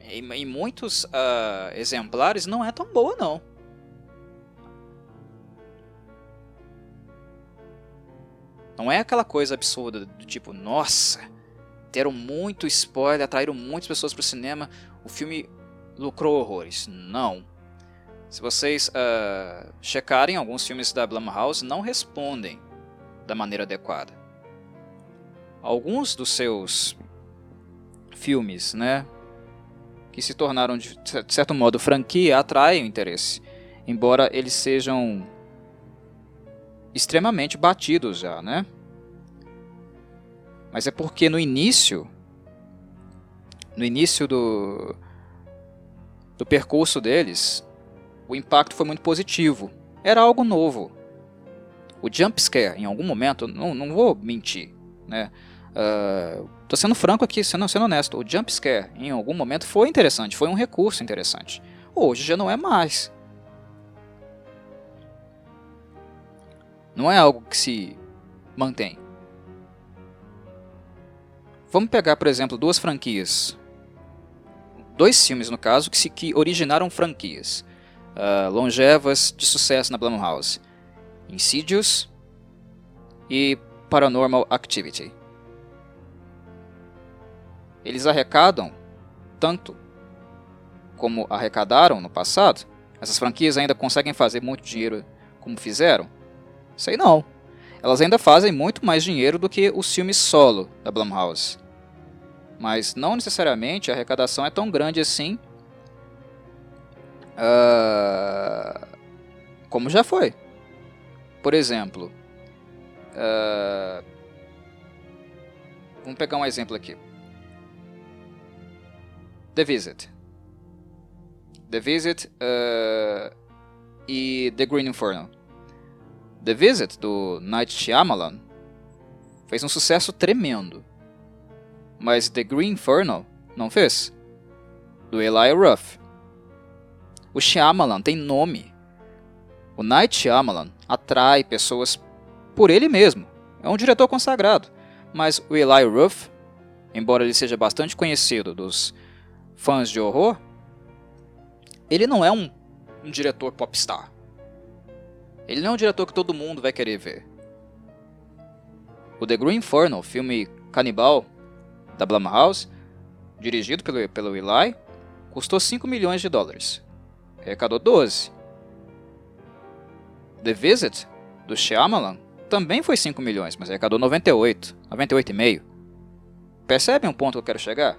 em, em muitos uh, exemplares, não é tão boa não. Não é aquela coisa absurda do tipo, nossa, deram muito spoiler, atraíram muitas pessoas para o cinema, o filme lucrou horrores. Não. Se vocês uh, checarem alguns filmes da Blumhouse, não respondem da maneira adequada. Alguns dos seus filmes, né, que se tornaram de certo modo franquia, atraem o interesse, embora eles sejam extremamente batidos já, né? Mas é porque no início, no início do, do percurso deles, o impacto foi muito positivo. Era algo novo. O jump scare, em algum momento, não, não vou mentir, né? Uh, tô sendo franco aqui, sendo, sendo honesto. O jump scare, em algum momento, foi interessante, foi um recurso interessante. Hoje já não é mais. Não é algo que se mantém. Vamos pegar, por exemplo, duas franquias. Dois filmes, no caso, que, se, que originaram franquias. Uh, longevas de sucesso na Blumhouse. Insidious e Paranormal Activity. Eles arrecadam tanto como arrecadaram no passado? Essas franquias ainda conseguem fazer muito dinheiro como fizeram? Sei não. Elas ainda fazem muito mais dinheiro do que os filmes solo da Blumhouse. Mas não necessariamente a arrecadação é tão grande assim uh, como já foi. Por exemplo, uh, vamos pegar um exemplo aqui. The Visit. The Visit uh, e The Green Inferno. The Visit, do Night Shyamalan, fez um sucesso tremendo. Mas The Green Inferno não fez. Do Eli Ruff. O Shyamalan tem nome. O Night Shyamalan atrai pessoas por ele mesmo. É um diretor consagrado. Mas o Eli Ruff, embora ele seja bastante conhecido dos fãs de horror, ele não é um, um diretor popstar. Ele não é um diretor que todo mundo vai querer ver. O The Green Inferno, filme canibal da Blumhouse, dirigido pelo, pelo Eli, custou 5 milhões de dólares. Arrecadou 12. The Visit, do Shyamalan, também foi 5 milhões, mas arrecadou 98, 98,5. Percebem um ponto que eu quero chegar?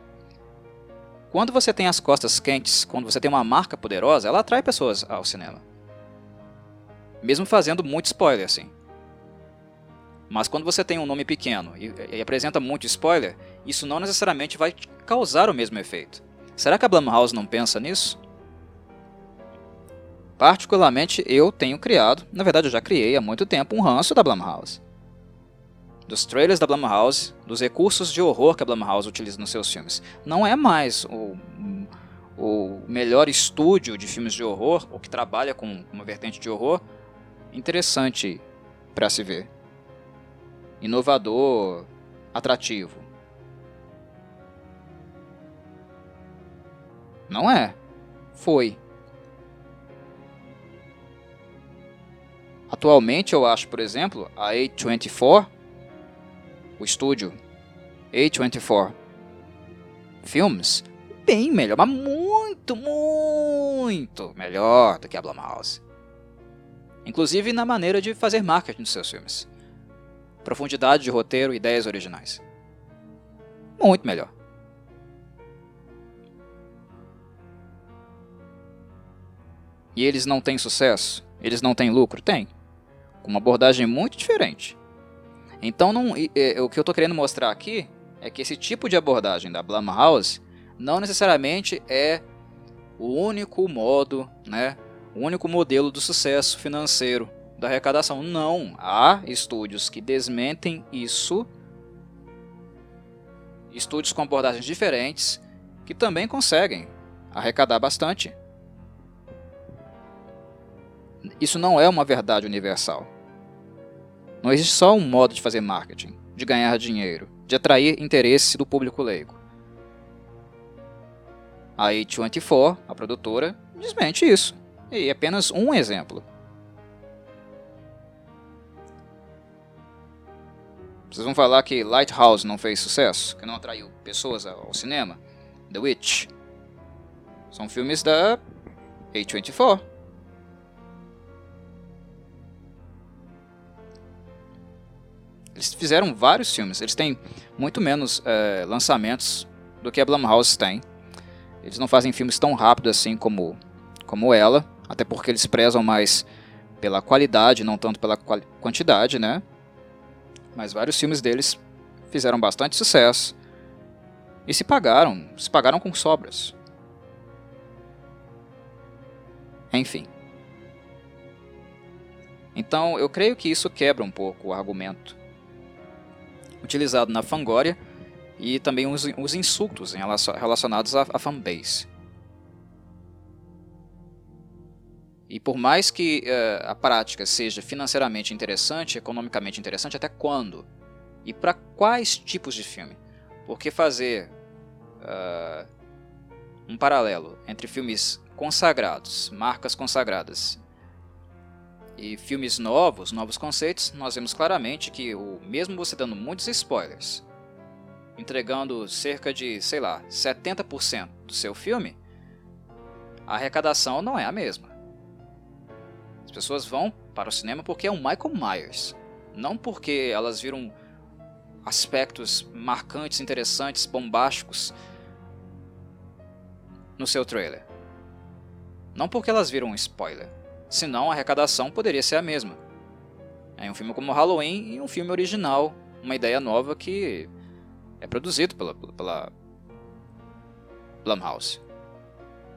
Quando você tem as costas quentes, quando você tem uma marca poderosa, ela atrai pessoas ao cinema. Mesmo fazendo muito spoiler assim. Mas quando você tem um nome pequeno e, e, apresenta muito spoiler, isso não necessariamente vai causar o mesmo efeito. Será que a Blumhouse não pensa nisso? Particularmente, eu tenho criado, na verdade eu já criei há muito tempo, um ranço da Blumhouse. Dos trailers da Blumhouse, dos recursos de horror que a Blumhouse utiliza nos seus filmes. Não é mais o, o melhor estúdio de filmes de horror, ou que trabalha com uma vertente de horror, interessante para se ver. Inovador, atrativo. Não é. Foi. Atualmente eu acho, por exemplo, a A24, o estúdio A24 Films, bem melhor, mas muito, muito melhor do que a Blumhouse. Inclusive na maneira de fazer marketing dos seus filmes. Profundidade de roteiro, ideias originais. Muito melhor. E eles não têm sucesso? Eles não têm lucro? Tem com uma abordagem muito diferente. Então, não, o que eu estou querendo mostrar aqui é que esse tipo de abordagem da Blumhouse não necessariamente é o único modo, né, o único modelo do sucesso financeiro da arrecadação. Não, há estúdios que desmentem isso, estúdios com abordagens diferentes que também conseguem arrecadar bastante. Isso não é uma verdade universal. Não existe só um modo de fazer marketing, de ganhar dinheiro, de atrair interesse do público leigo. A A24, a produtora, desmente isso. E apenas um exemplo. Vocês vão falar que Lighthouse não fez sucesso, que não atraiu pessoas ao cinema? The Witch. São filmes da A24. Eles fizeram vários filmes. Eles têm muito menos é, lançamentos do que a Blumhouse tem. Eles não fazem filmes tão rápido assim como, como ela, até porque eles prezam mais pela qualidade, não tanto pela quantidade, né? Mas vários filmes deles fizeram bastante sucesso e se pagaram, se pagaram com sobras. Enfim. Então, eu creio que isso quebra um pouco o argumento utilizado na Fangoria e também os, os insultos relacionados à, à fanbase. E por mais que uh, a prática seja financeiramente interessante, economicamente interessante, até quando? E para quais tipos de filme? Porque fazer uh, um paralelo entre filmes consagrados, marcas consagradas, e filmes novos, novos conceitos, nós vemos claramente que, o, mesmo você dando muitos spoilers, entregando cerca de, sei lá, 70% do seu filme, a arrecadação não é a mesma. As pessoas vão para o cinema porque é um Michael Myers, não porque elas viram aspectos marcantes, interessantes, bombásticos no seu trailer. Não porque elas viram um spoiler senão a arrecadação poderia ser a mesma. É um filme como Halloween e um filme original, uma ideia nova que é produzido pela, pela Blumhouse.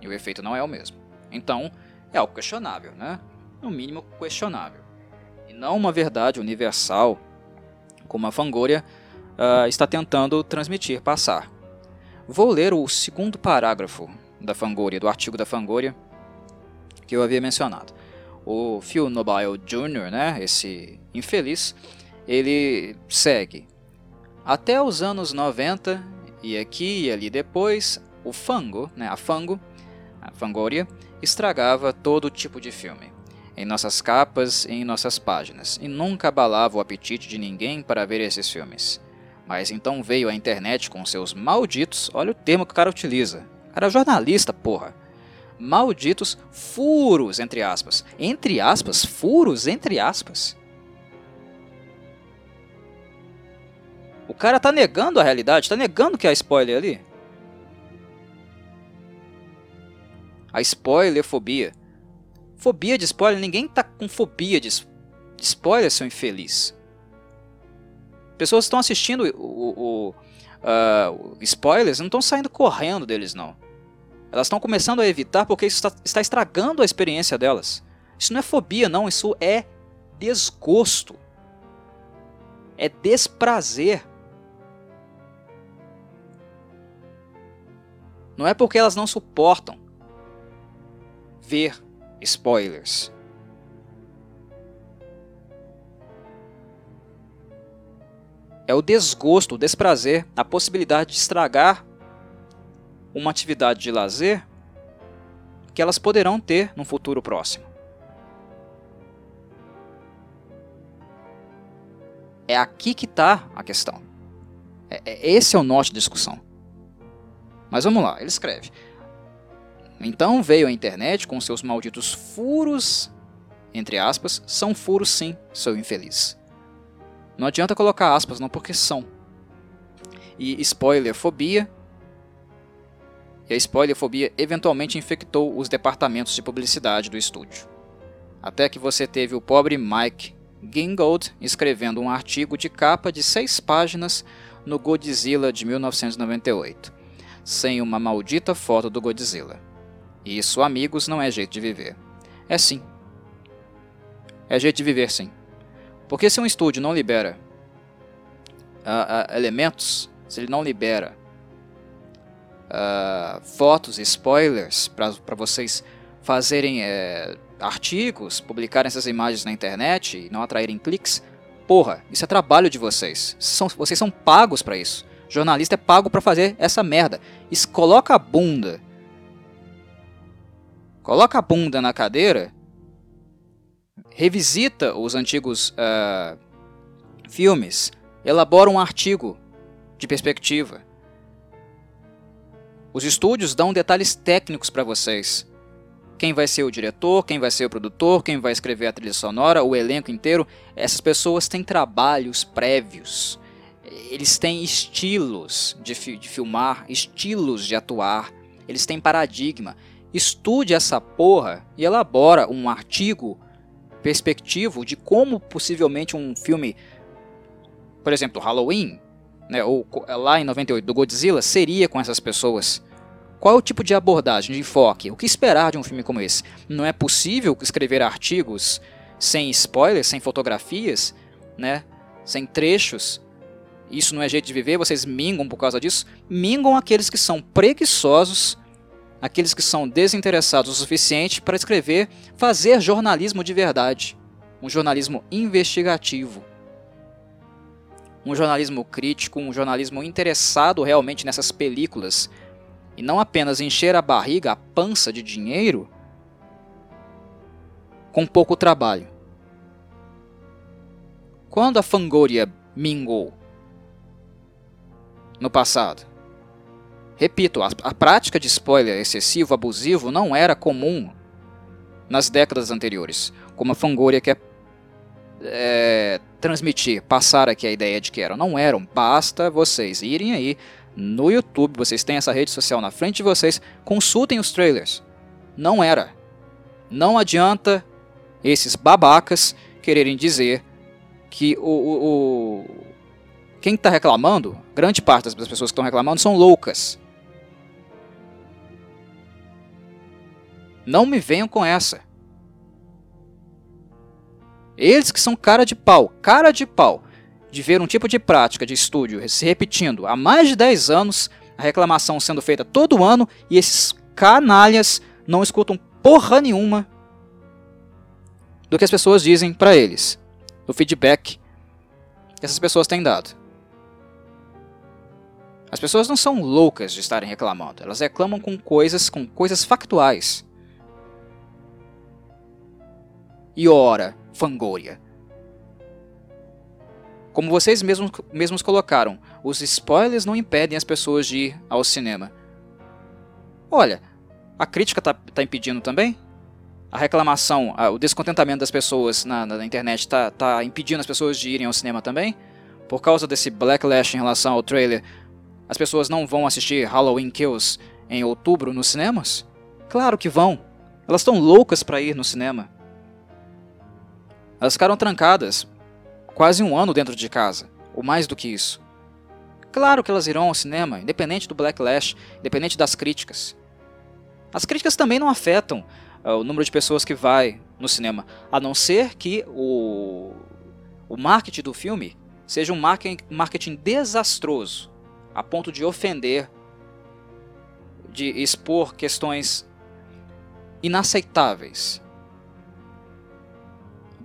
E o efeito não é o mesmo. Então, é algo questionável, né? No mínimo questionável. E não uma verdade universal, como a Fangoria uh, está tentando transmitir, passar. Vou ler o segundo parágrafo da Fangoria, do artigo da Fangoria, que eu havia mencionado. O Phil Nobile Jr., né, esse infeliz, ele segue. Até os anos 90, e aqui e ali depois, o Fango, né, a Fango, a Fangoria, estragava todo tipo de filme em nossas capas e em nossas páginas, e nunca abalava o apetite de ninguém para ver esses filmes. Mas então veio a internet com seus malditos, olha o termo que o cara utiliza. O cara é jornalista, porra. Malditos furos, entre aspas. Entre aspas, furos, entre aspas. O cara tá negando a realidade, tá negando que há spoiler ali. A spoilerfobia Fobia de spoiler, ninguém tá com fobia de, spoiler, seu infeliz. Pessoas estão assistindo o, o, o uh, spoilers não estão saindo correndo deles, não. Elas estão começando a evitar porque isso está, está estragando a experiência delas. Isso não é fobia, não, isso é desgosto. É desprazer. Não é porque elas não suportam ver spoilers. É o desgosto, o desprazer, a possibilidade de estragar uma atividade de lazer que elas poderão ter no futuro próximo. É aqui que está a questão. É, é, esse é o norte da discussão. Mas vamos lá, ele escreve. Então veio a internet com seus malditos furos, entre aspas, são furos sim, seu infeliz. Não adianta colocar aspas, não, porque são. E spoilerfobia. E a spoilerfobia eventualmente infectou os departamentos de publicidade do estúdio. Até que você teve o pobre Mike Gingold escrevendo um artigo de capa de seis páginas no Godzilla de 1998, sem uma maldita foto do Godzilla. Isso, amigos, não é jeito de viver. É sim. É jeito de viver, sim. Porque se um estúdio não libera uh, uh, elementos, se ele não libera uh, fotos, spoilers para vocês fazerem é, artigos, publicarem essas imagens na internet e não atraírem cliques, porra, isso é trabalho de vocês. São, vocês são pagos para isso. Jornalista é pago para fazer essa merda. Isso coloca a bunda coloca a bunda na cadeira, revisita os antigos uh, filmes, elabora um artigo de perspectiva. Os estúdios dão detalhes técnicos para vocês. Quem vai ser o diretor, quem vai ser o produtor, quem vai escrever a trilha sonora, o elenco inteiro. Essas pessoas têm trabalhos prévios. Eles têm estilos de, fi de filmar, estilos de atuar. Eles têm paradigma estude essa porra e elabora um artigo perspectivo de como possivelmente um filme, por exemplo, Halloween, né, ou lá em 98 do Godzilla, seria com essas pessoas. Qual é o tipo de abordagem, de enfoque? O que esperar de um filme como esse? Não é possível escrever artigos sem spoilers, sem fotografias, né, sem trechos. Isso não é jeito de viver, vocês mingam por causa disso. Mingam aqueles que são preguiçosos aqueles que são desinteressados o suficiente para escrever, fazer jornalismo de verdade, um jornalismo investigativo, um jornalismo crítico, um jornalismo interessado realmente nessas películas. E não apenas encher a barriga, a pança de dinheiro com pouco trabalho. Quando a Fangoria mingou no passado, Repito, a, a prática de spoiler excessivo, abusivo, não era comum nas décadas anteriores, como a Fangoria quer é, transmitir, passar aqui a ideia de que eram. Não eram, basta vocês irem aí no YouTube, vocês têm essa rede social na frente de vocês, consultem os trailers. Não era. Não adianta esses babacas quererem dizer que o, o, o quem está reclamando, grande parte das pessoas que estão reclamando são loucas. Não me venham com essa. Eles que são cara de pau, cara de pau, de ver um tipo de prática de estúdio se repetindo há mais de 10 anos, a reclamação sendo feita todo ano e esses canalhas não escutam porra nenhuma do que as pessoas dizem para eles, do feedback que essas pessoas têm dado. As pessoas não são loucas de estarem reclamando, elas reclamam com coisas, com coisas factuais. E ora, Fangoria. Como vocês mesmos, mesmos colocaram, os spoilers não impedem as pessoas de ir ao cinema. Olha, a crítica está tá impedindo também? A reclamação, a, o descontentamento das pessoas na, na internet está tá impedindo as pessoas de irem ao cinema também? Por causa desse backlash em relação ao trailer, as pessoas não vão assistir Halloween Kills em outubro nos cinemas? Claro que vão. Elas estão loucas para ir no cinema. Elas ficaram trancadas quase um ano dentro de casa, ou mais do que isso. Claro que elas irão ao cinema, independente do backlash, independente das críticas. As críticas também não afetam uh, o número de pessoas que vai no cinema, a não ser que o, o marketing do filme seja um marketing, marketing desastroso a ponto de ofender, de expor questões inaceitáveis.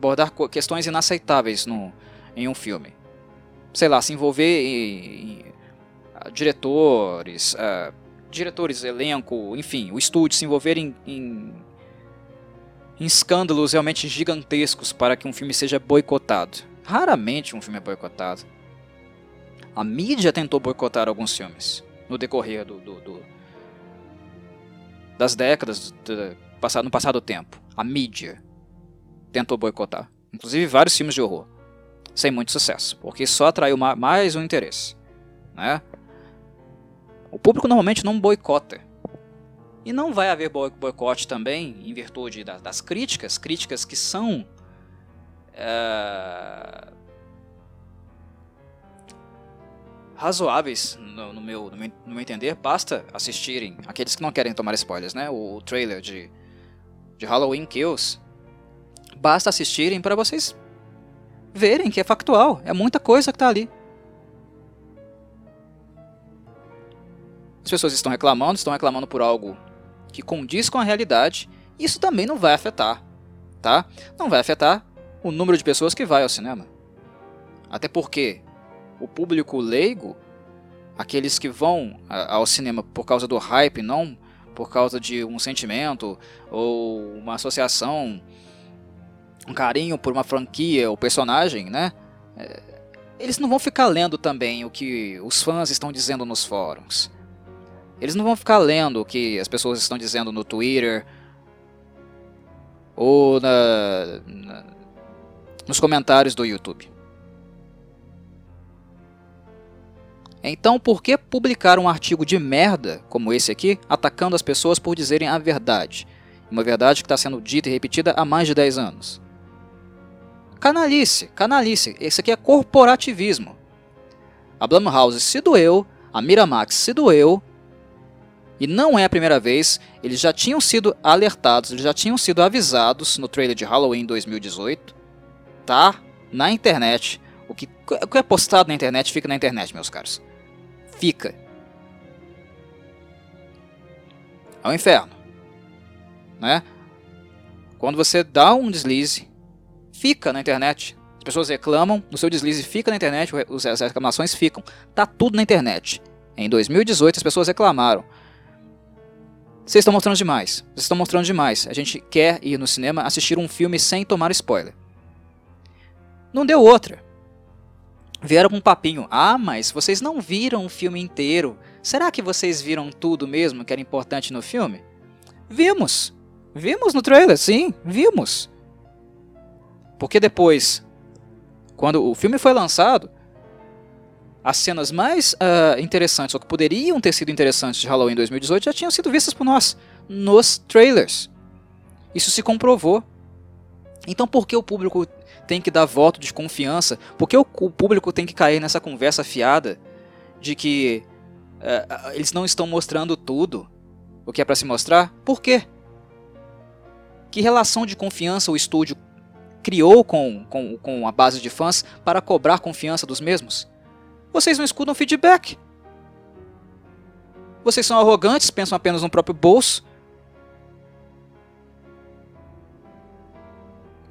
Abordar questões inaceitáveis no, em um filme. Sei lá, se envolver em, em uh, diretores, uh, diretores, elenco, enfim, o estúdio se envolver em, em, em escândalos realmente gigantescos para que um filme seja boicotado. Raramente um filme é boicotado. A mídia tentou boicotar alguns filmes no decorrer do, do, do das décadas do, no passado tempo. A mídia tentou boicotar, inclusive vários filmes de horror, sem muito sucesso, porque só atraiu mais um interesse, né? O público normalmente não boicota. E não vai haver boicote também em virtude das críticas, críticas que são é, razoáveis no, no, meu, no, meu, no, meu, entender. Basta assistirem, aqueles que não querem tomar spoilers, né? O, o trailer de, de Halloween Kills. Basta assistirem para vocês verem que é factual. É muita coisa que está ali. As pessoas estão reclamando, estão reclamando por algo que condiz com a realidade. Isso também não vai afetar, tá? Não vai afetar o número de pessoas que vai ao cinema. Até porque o público leigo, aqueles que vão ao cinema por causa do hype, não por causa de um sentimento ou uma associação, um carinho por uma franquia ou personagem, né? É, eles não vão ficar lendo também o que os fãs estão dizendo nos fóruns. Eles não vão ficar lendo o que as pessoas estão dizendo no Twitter ou na, na, nos comentários do YouTube. Então, por que publicar um artigo de merda como esse aqui, atacando as pessoas por dizerem a verdade? Uma verdade que está sendo dita e repetida há mais de 10 anos. Canalice, canalice. Esse aqui é corporativismo. A Blumhouse se doeu, a Miramax se doeu, e não é a primeira vez, eles já tinham sido alertados, eles já tinham sido avisados no trailer de Halloween 2018, tá? Na internet. O que, o que é postado na internet fica na internet, meus caros fica. É o inferno. Né? Quando você dá um deslize, fica na internet. As pessoas reclamam, no seu deslize fica na internet, as reclamações ficam. Tá tudo na internet. Em 2018 as pessoas reclamaram. Vocês estão mostrando demais. Vocês estão mostrando demais. A gente quer ir no cinema assistir um filme sem tomar spoiler. Não deu outra vieram com um papinho. Ah, mas vocês não viram o filme inteiro. Será que vocês viram tudo mesmo que era importante no filme? Vimos. Vimos no trailer, sim, vimos. Porque depois, quando o filme foi lançado, as cenas mais uh, interessantes, ou que poderiam ter sido interessantes de Halloween 2018, já tinham sido vistas por nós nos trailers. Isso se comprovou. Então por que o público tem que dar voto de confiança, porque o, o público tem que cair nessa conversa fiada de que uh, eles não estão mostrando tudo o que é para se mostrar? Por quê? Que relação de confiança o estúdio criou com, com, com a base de fãs para cobrar confiança dos mesmos? Vocês não escutam feedback. Vocês são arrogantes, pensam apenas no próprio bolso.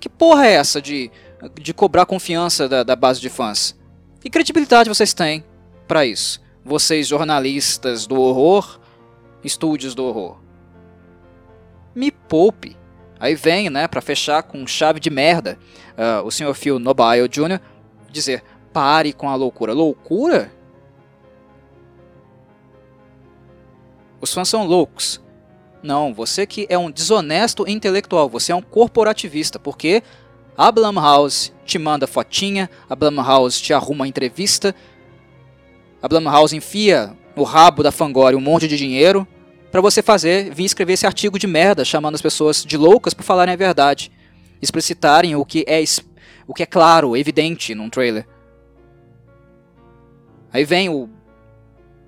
Que porra é essa de, de cobrar confiança da, da base de fãs? Que credibilidade vocês têm para isso? Vocês, jornalistas do horror, estúdios do horror. Me poupe. Aí vem, né, para fechar com chave de merda, uh, o Sr. Phil Nobile Jr. dizer: pare com a loucura. Loucura? Os fãs são loucos. Não, você que é um desonesto intelectual, você é um corporativista, porque a Blumhouse te manda fotinha, a Blumhouse te arruma entrevista, a Blumhouse enfia no rabo da Fangore um monte de dinheiro para você fazer, vir escrever esse artigo de merda, chamando as pessoas de loucas por falarem a verdade, explicitarem o que é o que é claro, evidente num trailer. Aí vem o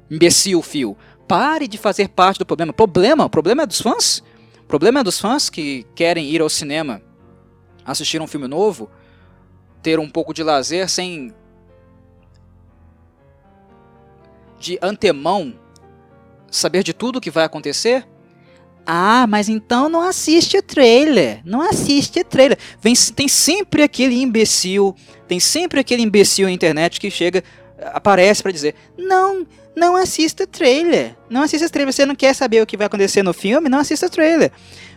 imbecil fio. Pare de fazer parte do problema. Problema? O problema é dos fãs? O problema é dos fãs que querem ir ao cinema assistir um filme novo, ter um pouco de lazer sem de antemão saber de tudo o que vai acontecer. Ah, mas então não assiste o trailer. Não assiste o trailer. Vem, tem sempre aquele imbecil, tem sempre aquele imbecil na internet que chega, aparece para dizer: "Não, não assista o trailer. Não assista o trailer. Você não quer saber o que vai acontecer no filme? Não assista o trailer.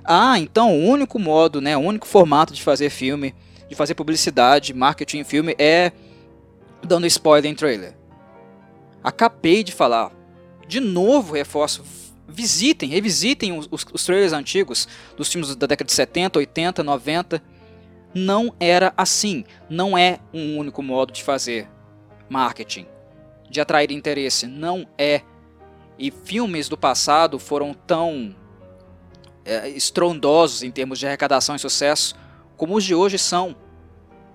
Ah, então o único modo, né, o único formato de fazer filme, de fazer publicidade, marketing em filme é dando spoiler em trailer. Acabei de falar. De novo, reforço. Visitem, revisitem os, os, trailers antigos dos filmes da década de 70, 80, 90. Não era assim. Não é um único modo de fazer marketing de atrair interesse, não é. E filmes do passado foram tão é, estrondosos em termos de arrecadação e sucesso como os de hoje são.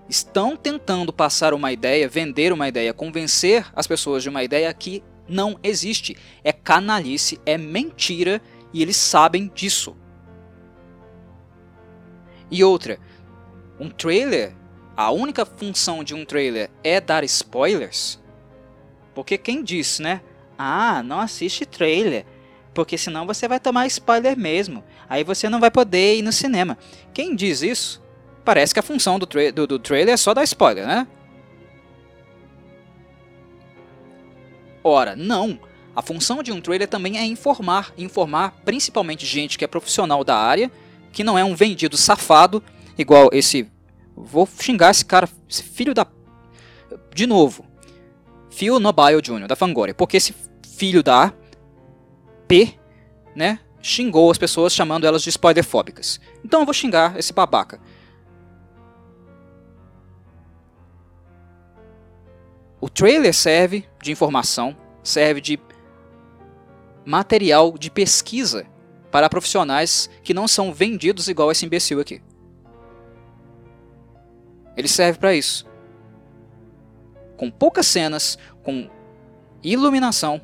Estão tentando passar uma ideia, vender uma ideia, convencer as pessoas de uma ideia que não existe. É canalice, é mentira e eles sabem disso. E outra, um trailer, a única função de um trailer é dar spoilers. Porque quem disse, né? Ah, não assiste trailer, porque senão você vai tomar spoiler mesmo. Aí você não vai poder ir no cinema. Quem diz isso? Parece que a função do, tra do, do trailer é só dar spoiler, né? Ora, não. A função de um trailer também é informar, informar principalmente gente que é profissional da área, que não é um vendido safado, igual esse. Vou xingar esse cara, esse filho da. De novo, Phil Nobile Jr., da Fangoria, porque esse filho da P, né, xingou as pessoas chamando elas de spoilerfóbicas. Então eu vou xingar esse babaca. O trailer serve de informação, serve de material de pesquisa para profissionais que não são vendidos igual esse imbecil aqui. Ele serve para isso com poucas cenas, com iluminação,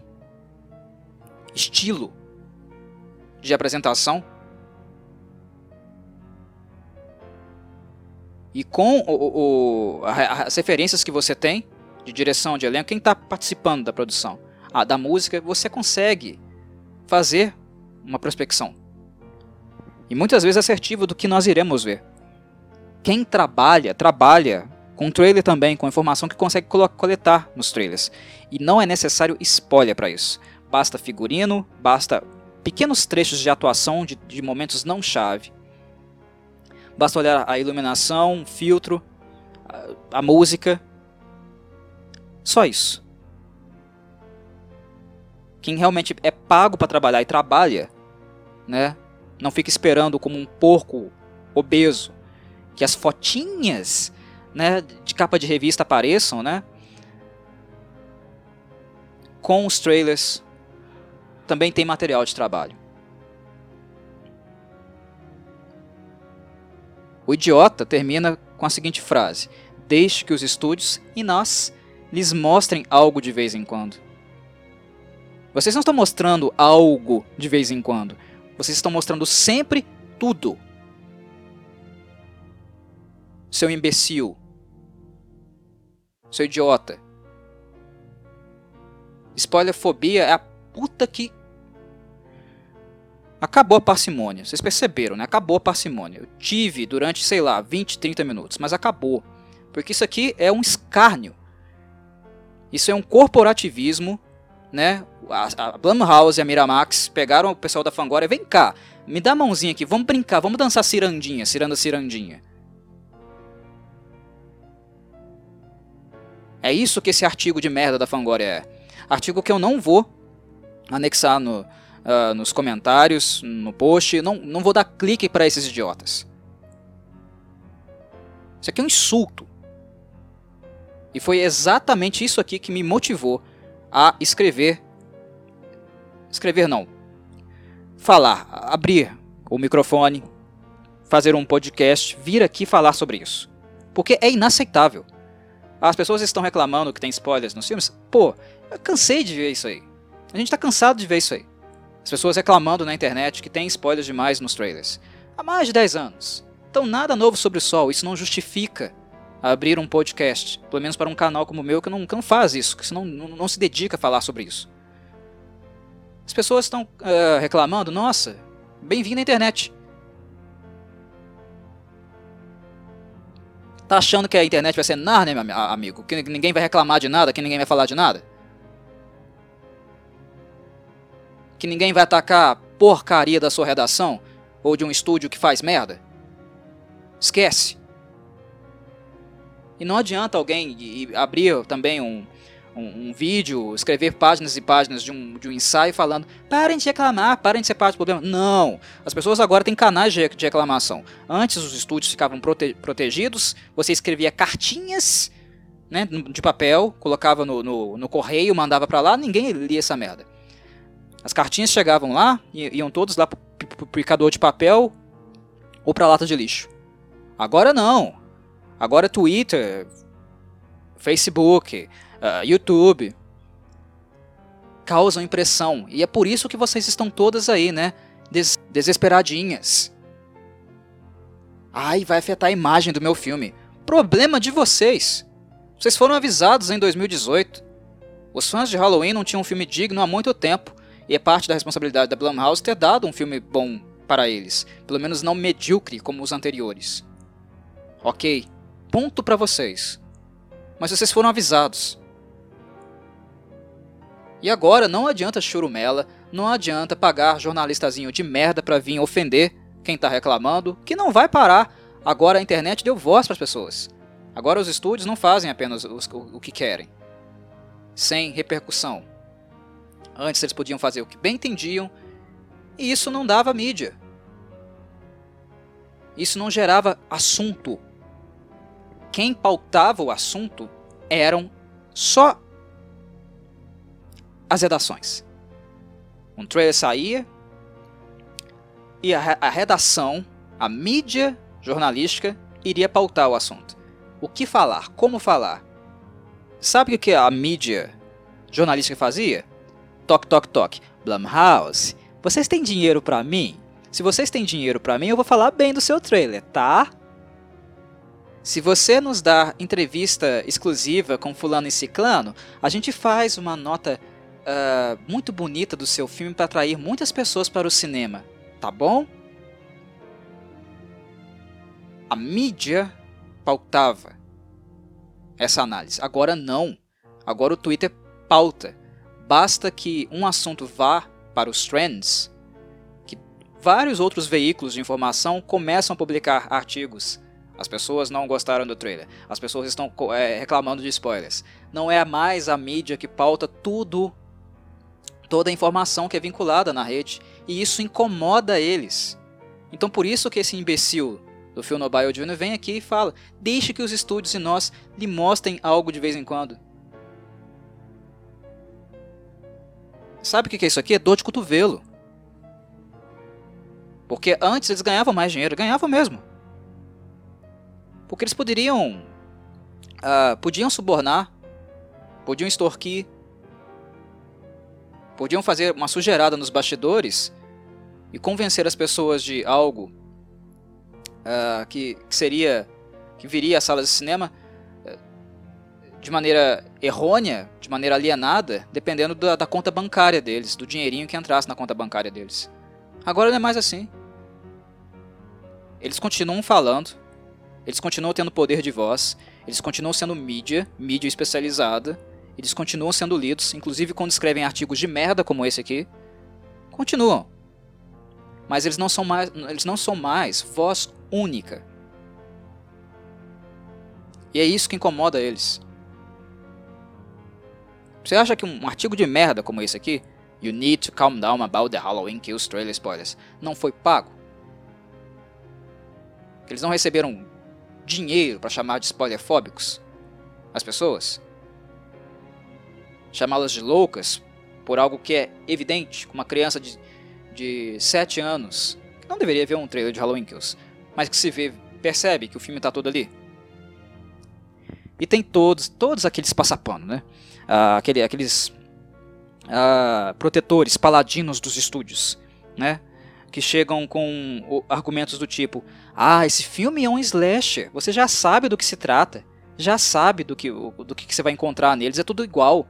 estilo de apresentação e com o, o, as referências que você tem de direção de elenco, quem está participando da produção, a, da música, você consegue fazer uma prospecção. E muitas vezes assertivo do que nós iremos ver. Quem trabalha, trabalha com trailer também, com informação que consegue coletar nos trailers. E não é necessário spoiler para isso. Basta figurino, basta pequenos trechos de atuação de, de momentos não chave. Basta olhar a iluminação, filtro, a, a música. Só isso. Quem realmente é pago para trabalhar e trabalha, né? Não fica esperando como um porco obeso que as fotinhas né, de capa de revista apareçam, né? Com os trailers também tem material de trabalho. O idiota termina com a seguinte frase: Deixe que os estúdios e nós lhes mostrem algo de vez em quando. Vocês não estão mostrando algo de vez em quando. Vocês estão mostrando sempre tudo. seu imbecil, seu idiota. Spoilerfobia é a puta que. Acabou a parcimônia. Vocês perceberam, né? Acabou a parcimônia. Eu tive durante, sei lá, 20, 30 minutos, mas acabou. Porque isso aqui é um escárnio. Isso é um corporativismo, né? A, Blumhouse e a Miramax pegaram o pessoal da Fangoria, vem cá, me dá a mãozinha aqui, vamos brincar, vamos dançar cirandinha, ciranda cirandinha. É isso que esse artigo de merda da Fangoria é. Artigo que eu não vou anexar no, uh, nos comentários, no post. Não, não vou dar clique para esses idiotas. Isso aqui é um insulto. E foi exatamente isso aqui que me motivou a escrever. Escrever não. Falar, abrir o microfone, fazer um podcast, vir aqui falar sobre isso. Porque é inaceitável. As pessoas estão reclamando que tem spoilers nos filmes. Pô, eu cansei de ver isso aí. A gente tá cansado de ver isso aí. As pessoas reclamando na internet que tem spoilers demais nos trailers. Há mais de 10 anos. Então nada novo sobre o sol, isso não justifica abrir um podcast. Pelo menos para um canal como o meu que não, que não faz isso, que não, não, se dedica a falar sobre isso. As pessoas estão uh, reclamando, nossa, bem-vindo à internet. Tá achando que a internet vai ser Narnia, meu amigo? Que ninguém vai reclamar de nada, que ninguém vai falar de nada? Que ninguém vai atacar a porcaria da sua redação? Ou de um estúdio que faz merda? Esquece. E não adianta alguém abrir também um, um, um, vídeo, escrever páginas e páginas de um, de um ensaio falando parem de reclamar, parem de ser parte do problema. Não! As pessoas agora têm canais de, reclamação. Antes os estúdios ficavam prote, protegidos, você escrevia cartinhas né, de papel, colocava no, no, no correio, mandava para lá, ninguém lia essa merda. As cartinhas chegavam lá, iam todos lá pro picador de papel ou pra lata de lixo. Agora não. Agora Twitter, Facebook, uh, YouTube, causam impressão. E é por isso que vocês estão todas aí, né? Des desesperadinhas. Ai, vai afetar a imagem do meu filme. Problema de vocês. Vocês foram avisados em 2018. Os fãs de Halloween não tinham um filme digno há muito tempo, e é parte da responsabilidade da Blumhouse ter dado um filme bom para eles, pelo menos não medíocre como os anteriores. Ok, ponto para vocês. Mas vocês foram avisados. E agora não adianta churumela, não adianta pagar jornalistazinho de merda para vir ofender quem tá reclamando, que não vai parar. Agora a internet deu voz para as pessoas. Agora os estúdios não fazem apenas o, o, o que querem, sem repercussão. Antes eles podiam fazer o que bem entendiam, e isso não dava mídia. Isso não gerava assunto. Quem pautava o assunto eram só as redações. Um trailer saía e a, a redação, a mídia jornalística, iria pautar o assunto. O que falar, como falar. Sabe o que a mídia jornalística fazia? Toque, toque, toque. Blumhouse, vocês têm dinheiro para mim? Se vocês têm dinheiro para mim, eu vou falar bem do seu trailer, tá? Se você nos dá entrevista exclusiva com fulano e ciclano, a gente faz uma nota uh, muito bonita do seu filme para atrair muitas pessoas para o cinema, tá bom? A mídia pautava essa análise. Agora não. Agora o Twitter pauta. Basta que um assunto vá para os trends, que vários outros veículos de informação começam a publicar artigos. As pessoas não gostaram do trailer. As pessoas estão é, reclamando de spoilers. Não é mais a mídia que pauta tudo toda a informação que é vinculada na rede, e isso incomoda eles. Então por isso que esse imbecil do Phil Nobile Jr. vem aqui e fala, deixe que os estúdios e nós lhe mostrem algo de vez em quando. Sabe o que é isso aqui? É dor de cotovelo. Porque antes eles ganhavam mais dinheiro, ganhavam mesmo. Porque eles poderiam. Uh, podiam subornar, podiam extorquir, Podiam fazer uma sujeirada nos bastidores e convencer as pessoas de algo uh, que, que, seria que viria às salas de cinema eh, de maneira errônea, de maneira alienada, dependendo da, da, conta bancária deles, do dinheirinho que entrasse na conta bancária deles. Agora não é mais assim. Eles continuam falando, eles continuam tendo poder de voz, eles continuam sendo mídia, mídia especializada, eles continuam sendo lidos, inclusive quando escrevem artigos de merda como esse aqui. Continuam. Mas eles não são mais, eles não são mais voz única. E é isso que incomoda eles. Você acha que um artigo de merda como esse aqui, You Need to Calm Down About the Halloween Kills Trailer Spoilers, não foi pago? Eles não receberam dinheiro para chamar de spoilerfóbicos as pessoas? Chamá-las de loucas por algo que é evidente, com uma criança de, de 7 anos, que não deveria ver um trailer de Halloween Kills, mas que se vê, percebe que o filme está todo ali. E tem todos, todos aqueles passapano, né? Ah, aquele, aqueles ah, protetores, paladinos dos estúdios, né? Que chegam com argumentos do tipo: Ah, esse filme é um slasher, você já sabe do que se trata, já sabe do que, do que você vai encontrar neles, é tudo igual.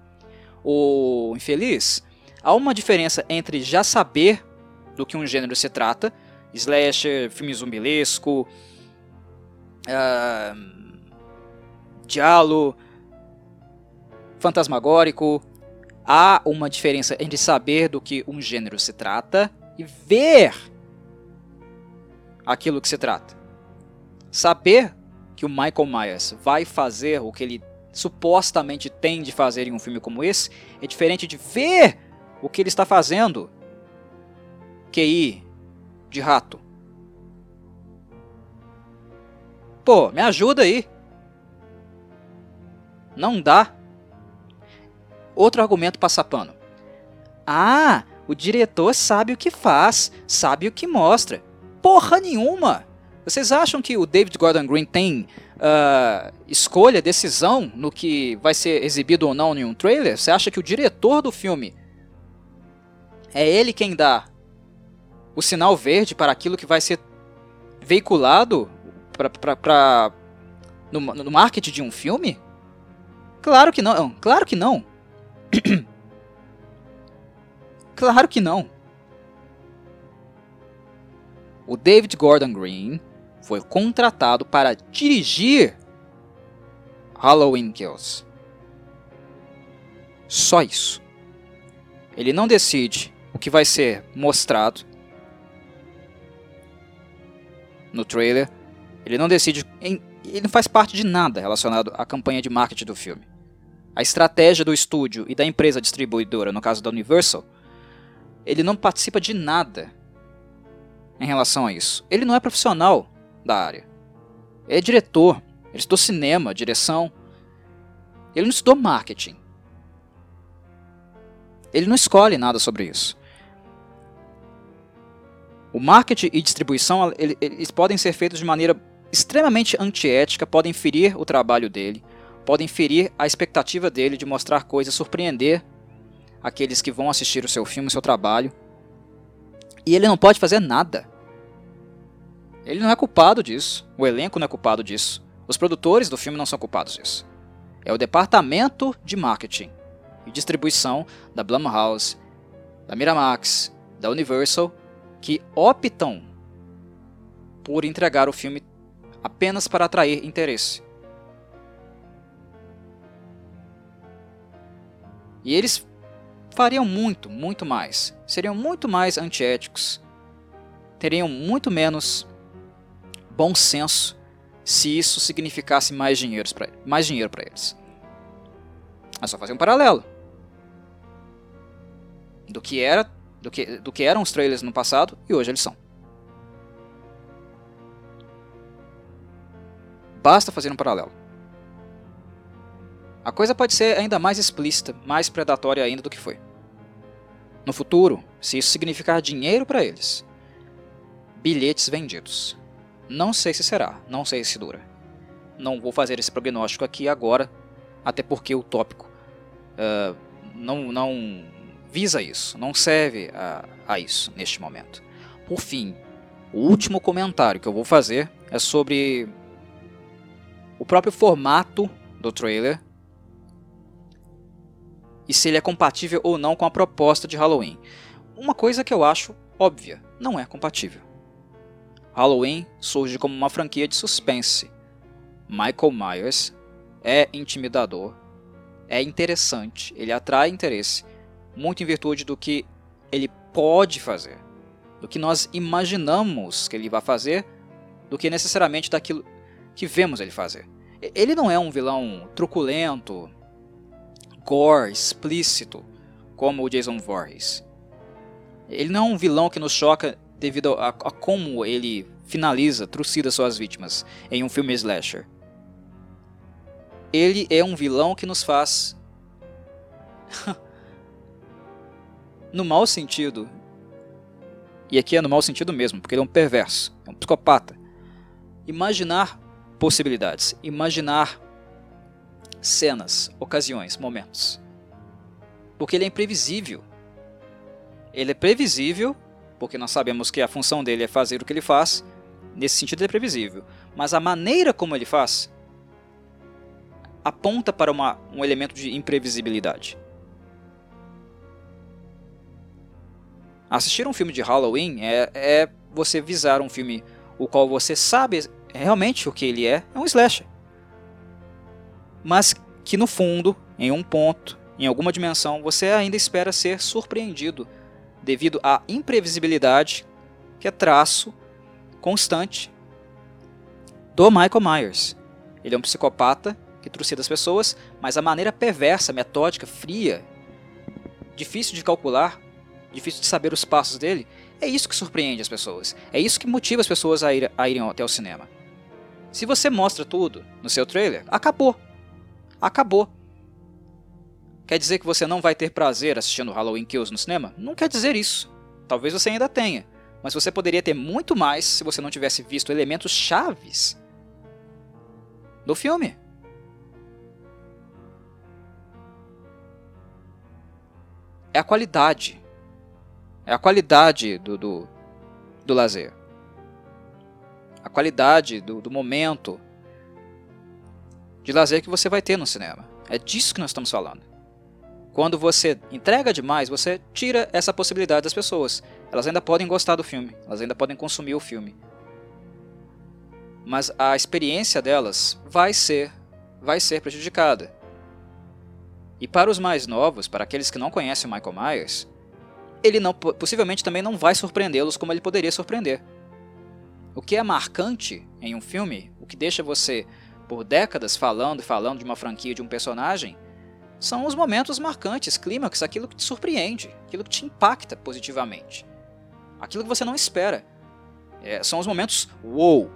O infeliz, há uma diferença entre já saber do que um gênero se trata, slasher, filme zumbilesco, uh, diálogo fantasmagórico. Há uma diferença entre saber do que um gênero se trata e ver aquilo que se trata. Saber que o Michael Myers vai fazer o que ele supostamente tem de fazer em um filme como esse é diferente de ver o que ele está fazendo. QI de rato. Pô, me ajuda aí. Não dá. Outro argumento passapano. Ah, o diretor sabe o que faz, sabe o que mostra. Porra nenhuma! Vocês acham que o David Gordon Green tem uh, escolha, decisão no que vai ser exibido ou não em um trailer? Você acha que o diretor do filme é ele quem dá o sinal verde para aquilo que vai ser veiculado para no, no marketing de um filme? Claro que não, claro que não. claro que não. O David Gordon Green foi contratado para dirigir Halloween Kills. Só isso. Ele não decide o que vai ser mostrado no trailer. Ele não decide. Ele não faz parte de nada relacionado à campanha de marketing do filme a estratégia do estúdio e da empresa distribuidora, no caso da Universal, ele não participa de nada em relação a isso. Ele não é profissional da área. É diretor, ele estudou cinema, direção. Ele não estudou marketing. Ele não escolhe nada sobre isso. O marketing e distribuição eles podem ser feitos de maneira extremamente antiética, podem ferir o trabalho dele, podem ferir a expectativa dele de mostrar coisas, surpreender aqueles que vão assistir o seu filme, o seu trabalho. E ele não pode fazer nada. Ele não é culpado disso. O elenco não é culpado disso. Os produtores do filme não são culpados disso. É o departamento de marketing e distribuição da Blumhouse, da Miramax, da Universal que optam por entregar o filme apenas para atrair interesse. E eles fariam muito, muito mais. Seriam muito mais antiéticos. Teriam muito menos bom senso se isso significasse mais dinheiro para mais dinheiro para eles. É só fazer um paralelo do que era, do que, do que eram os trailers no passado e hoje eles são. Basta fazer um paralelo. A coisa pode ser ainda mais explícita, mais predatória ainda do que foi. No futuro, se isso significar dinheiro para eles, bilhetes vendidos. Não sei se será, não sei se dura. Não vou fazer esse prognóstico aqui agora, até porque o tópico uh, não, não visa isso, não serve a, a isso neste momento. Por fim, o último comentário que eu vou fazer é sobre o próprio formato do trailer e se ele é compatível ou não com a proposta de Halloween. Uma coisa que eu acho óbvia, não é compatível. Halloween surge como uma franquia de suspense. Michael Myers é intimidador, é interessante, ele atrai interesse, muito em virtude do que ele pode fazer, do que nós imaginamos que ele vai fazer, do que necessariamente daquilo que vemos ele fazer. Ele não é um vilão truculento, gore, explícito, como o Jason Voorhees. Ele não é um vilão que nos choca devido a, a como ele finaliza, trucida suas vítimas em um filme slasher. Ele é um vilão que nos faz no mau sentido. E aqui é no mau sentido mesmo, porque ele é um perverso, é um psicopata. Imaginar possibilidades, imaginar cenas, ocasiões, momentos. Porque ele é imprevisível. Ele é previsível, porque nós sabemos que a função dele é fazer o que ele faz, nesse sentido é previsível. Mas a maneira como ele faz aponta para uma, um elemento de imprevisibilidade. Assistir um filme de Halloween é, é você visar um filme o qual você sabe realmente o que ele é, é um slasher. Mas que no fundo, em um ponto, em alguma dimensão, você ainda espera ser surpreendido devido à imprevisibilidade que é traço constante do Michael Myers. Ele é um psicopata que trucida as pessoas, mas a maneira perversa, metódica, fria, difícil de calcular, difícil de saber os passos dele, é isso que surpreende as pessoas. É isso que motiva as pessoas a, ir, a irem até o cinema. Se você mostra tudo no seu trailer, acabou. Acabou. Quer dizer que você não vai ter prazer assistindo Halloween Kills no cinema? Não quer dizer isso. Talvez você ainda tenha. Mas você poderia ter muito mais se você não tivesse visto elementos chaves do filme. É a qualidade é a qualidade do, do, do lazer. A qualidade do, do momento de lazer que você vai ter no cinema. É disso que nós estamos falando. Quando você entrega demais, você tira essa possibilidade das pessoas. Elas ainda podem gostar do filme, elas ainda podem consumir o filme. Mas a experiência delas vai ser vai ser prejudicada. E para os mais novos, para aqueles que não conhecem o Michael Myers, ele não, possivelmente também não vai surpreendê-los como ele poderia surpreender. O que é marcante em um filme, o que deixa você por décadas falando e falando de uma franquia, de um personagem, são os momentos marcantes, clímax, aquilo que te surpreende, aquilo que te impacta positivamente, aquilo que você não espera. É, são os momentos wow.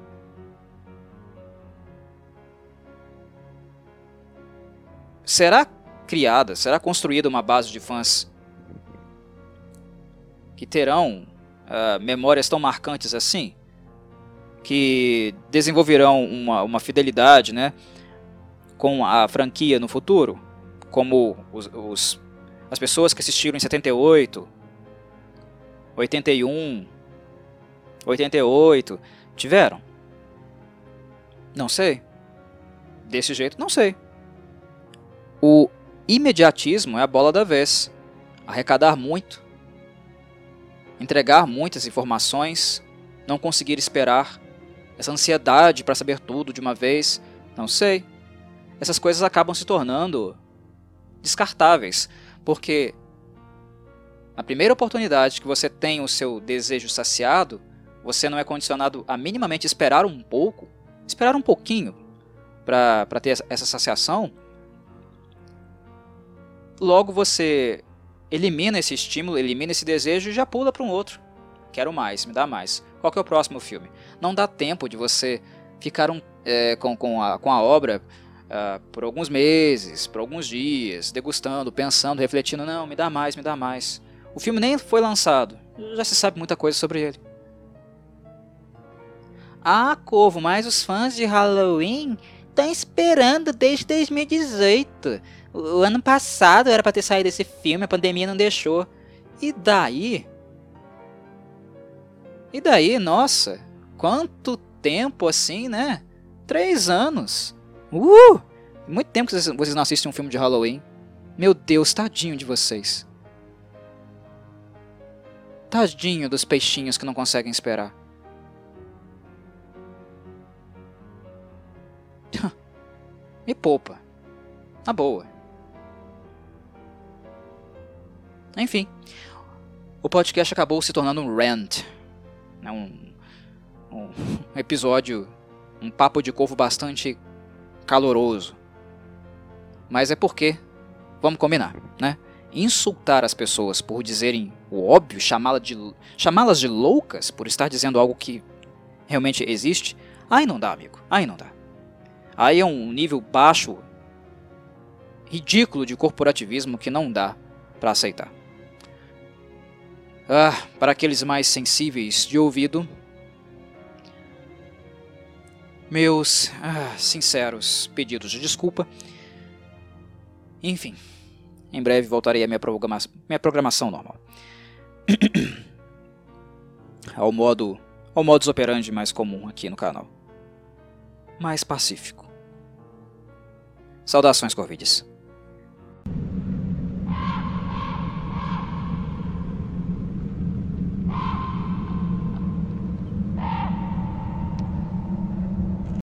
Será criada, será construída uma base de fãs que terão uh, memórias tão marcantes assim, que desenvolverão uma, uma fidelidade né, com a franquia no futuro, como os, os, as pessoas que assistiram em 78, 81, 88 tiveram? Não sei. Desse jeito, não sei. O imediatismo é a bola da vez. Arrecadar muito entregar muitas informações, não conseguir esperar, essa ansiedade para saber tudo de uma vez, não sei. Essas coisas acabam se tornando descartáveis, porque na primeira oportunidade que você tem o seu desejo saciado, você não é condicionado a minimamente esperar um pouco, esperar um pouquinho para ter essa saciação, logo você elimina esse estímulo, elimina esse desejo e já pula para um outro. Quero mais, me dá mais. Qual que é o próximo filme? Não dá tempo de você ficar um, é, com, com, a, com a obra uh, por alguns meses, por alguns dias, degustando, pensando, refletindo. Não, me dá mais, me dá mais. O filme nem foi lançado, já se sabe muita coisa sobre ele. Ah, Corvo, mas os fãs de Halloween estão esperando desde 2018. O ano passado era para ter saído esse filme, a pandemia não deixou. E daí? E daí, nossa, quanto tempo assim, né? Três anos. Uh! Muito tempo que vocês não assistem um filme de Halloween. Meu Deus, tadinho de vocês. Tadinho dos peixinhos que não conseguem esperar. Me poupa. Na boa. Enfim, o podcast acabou se tornando um rant. Né? Um, um episódio, um papo de corvo bastante caloroso. Mas é porque, vamos combinar, né? Insultar as pessoas por dizerem o óbvio, chamá-las de, chamá de loucas por estar dizendo algo que realmente existe, aí não dá, amigo. Aí não dá. Aí é um nível baixo, ridículo de corporativismo que não dá para aceitar. Ah, para aqueles mais sensíveis de ouvido, meus ah, sinceros pedidos de desculpa. Enfim, em breve voltarei à minha, programa minha programação normal. ao modo ao modus operandi mais comum aqui no canal. Mais pacífico. Saudações, Corvides.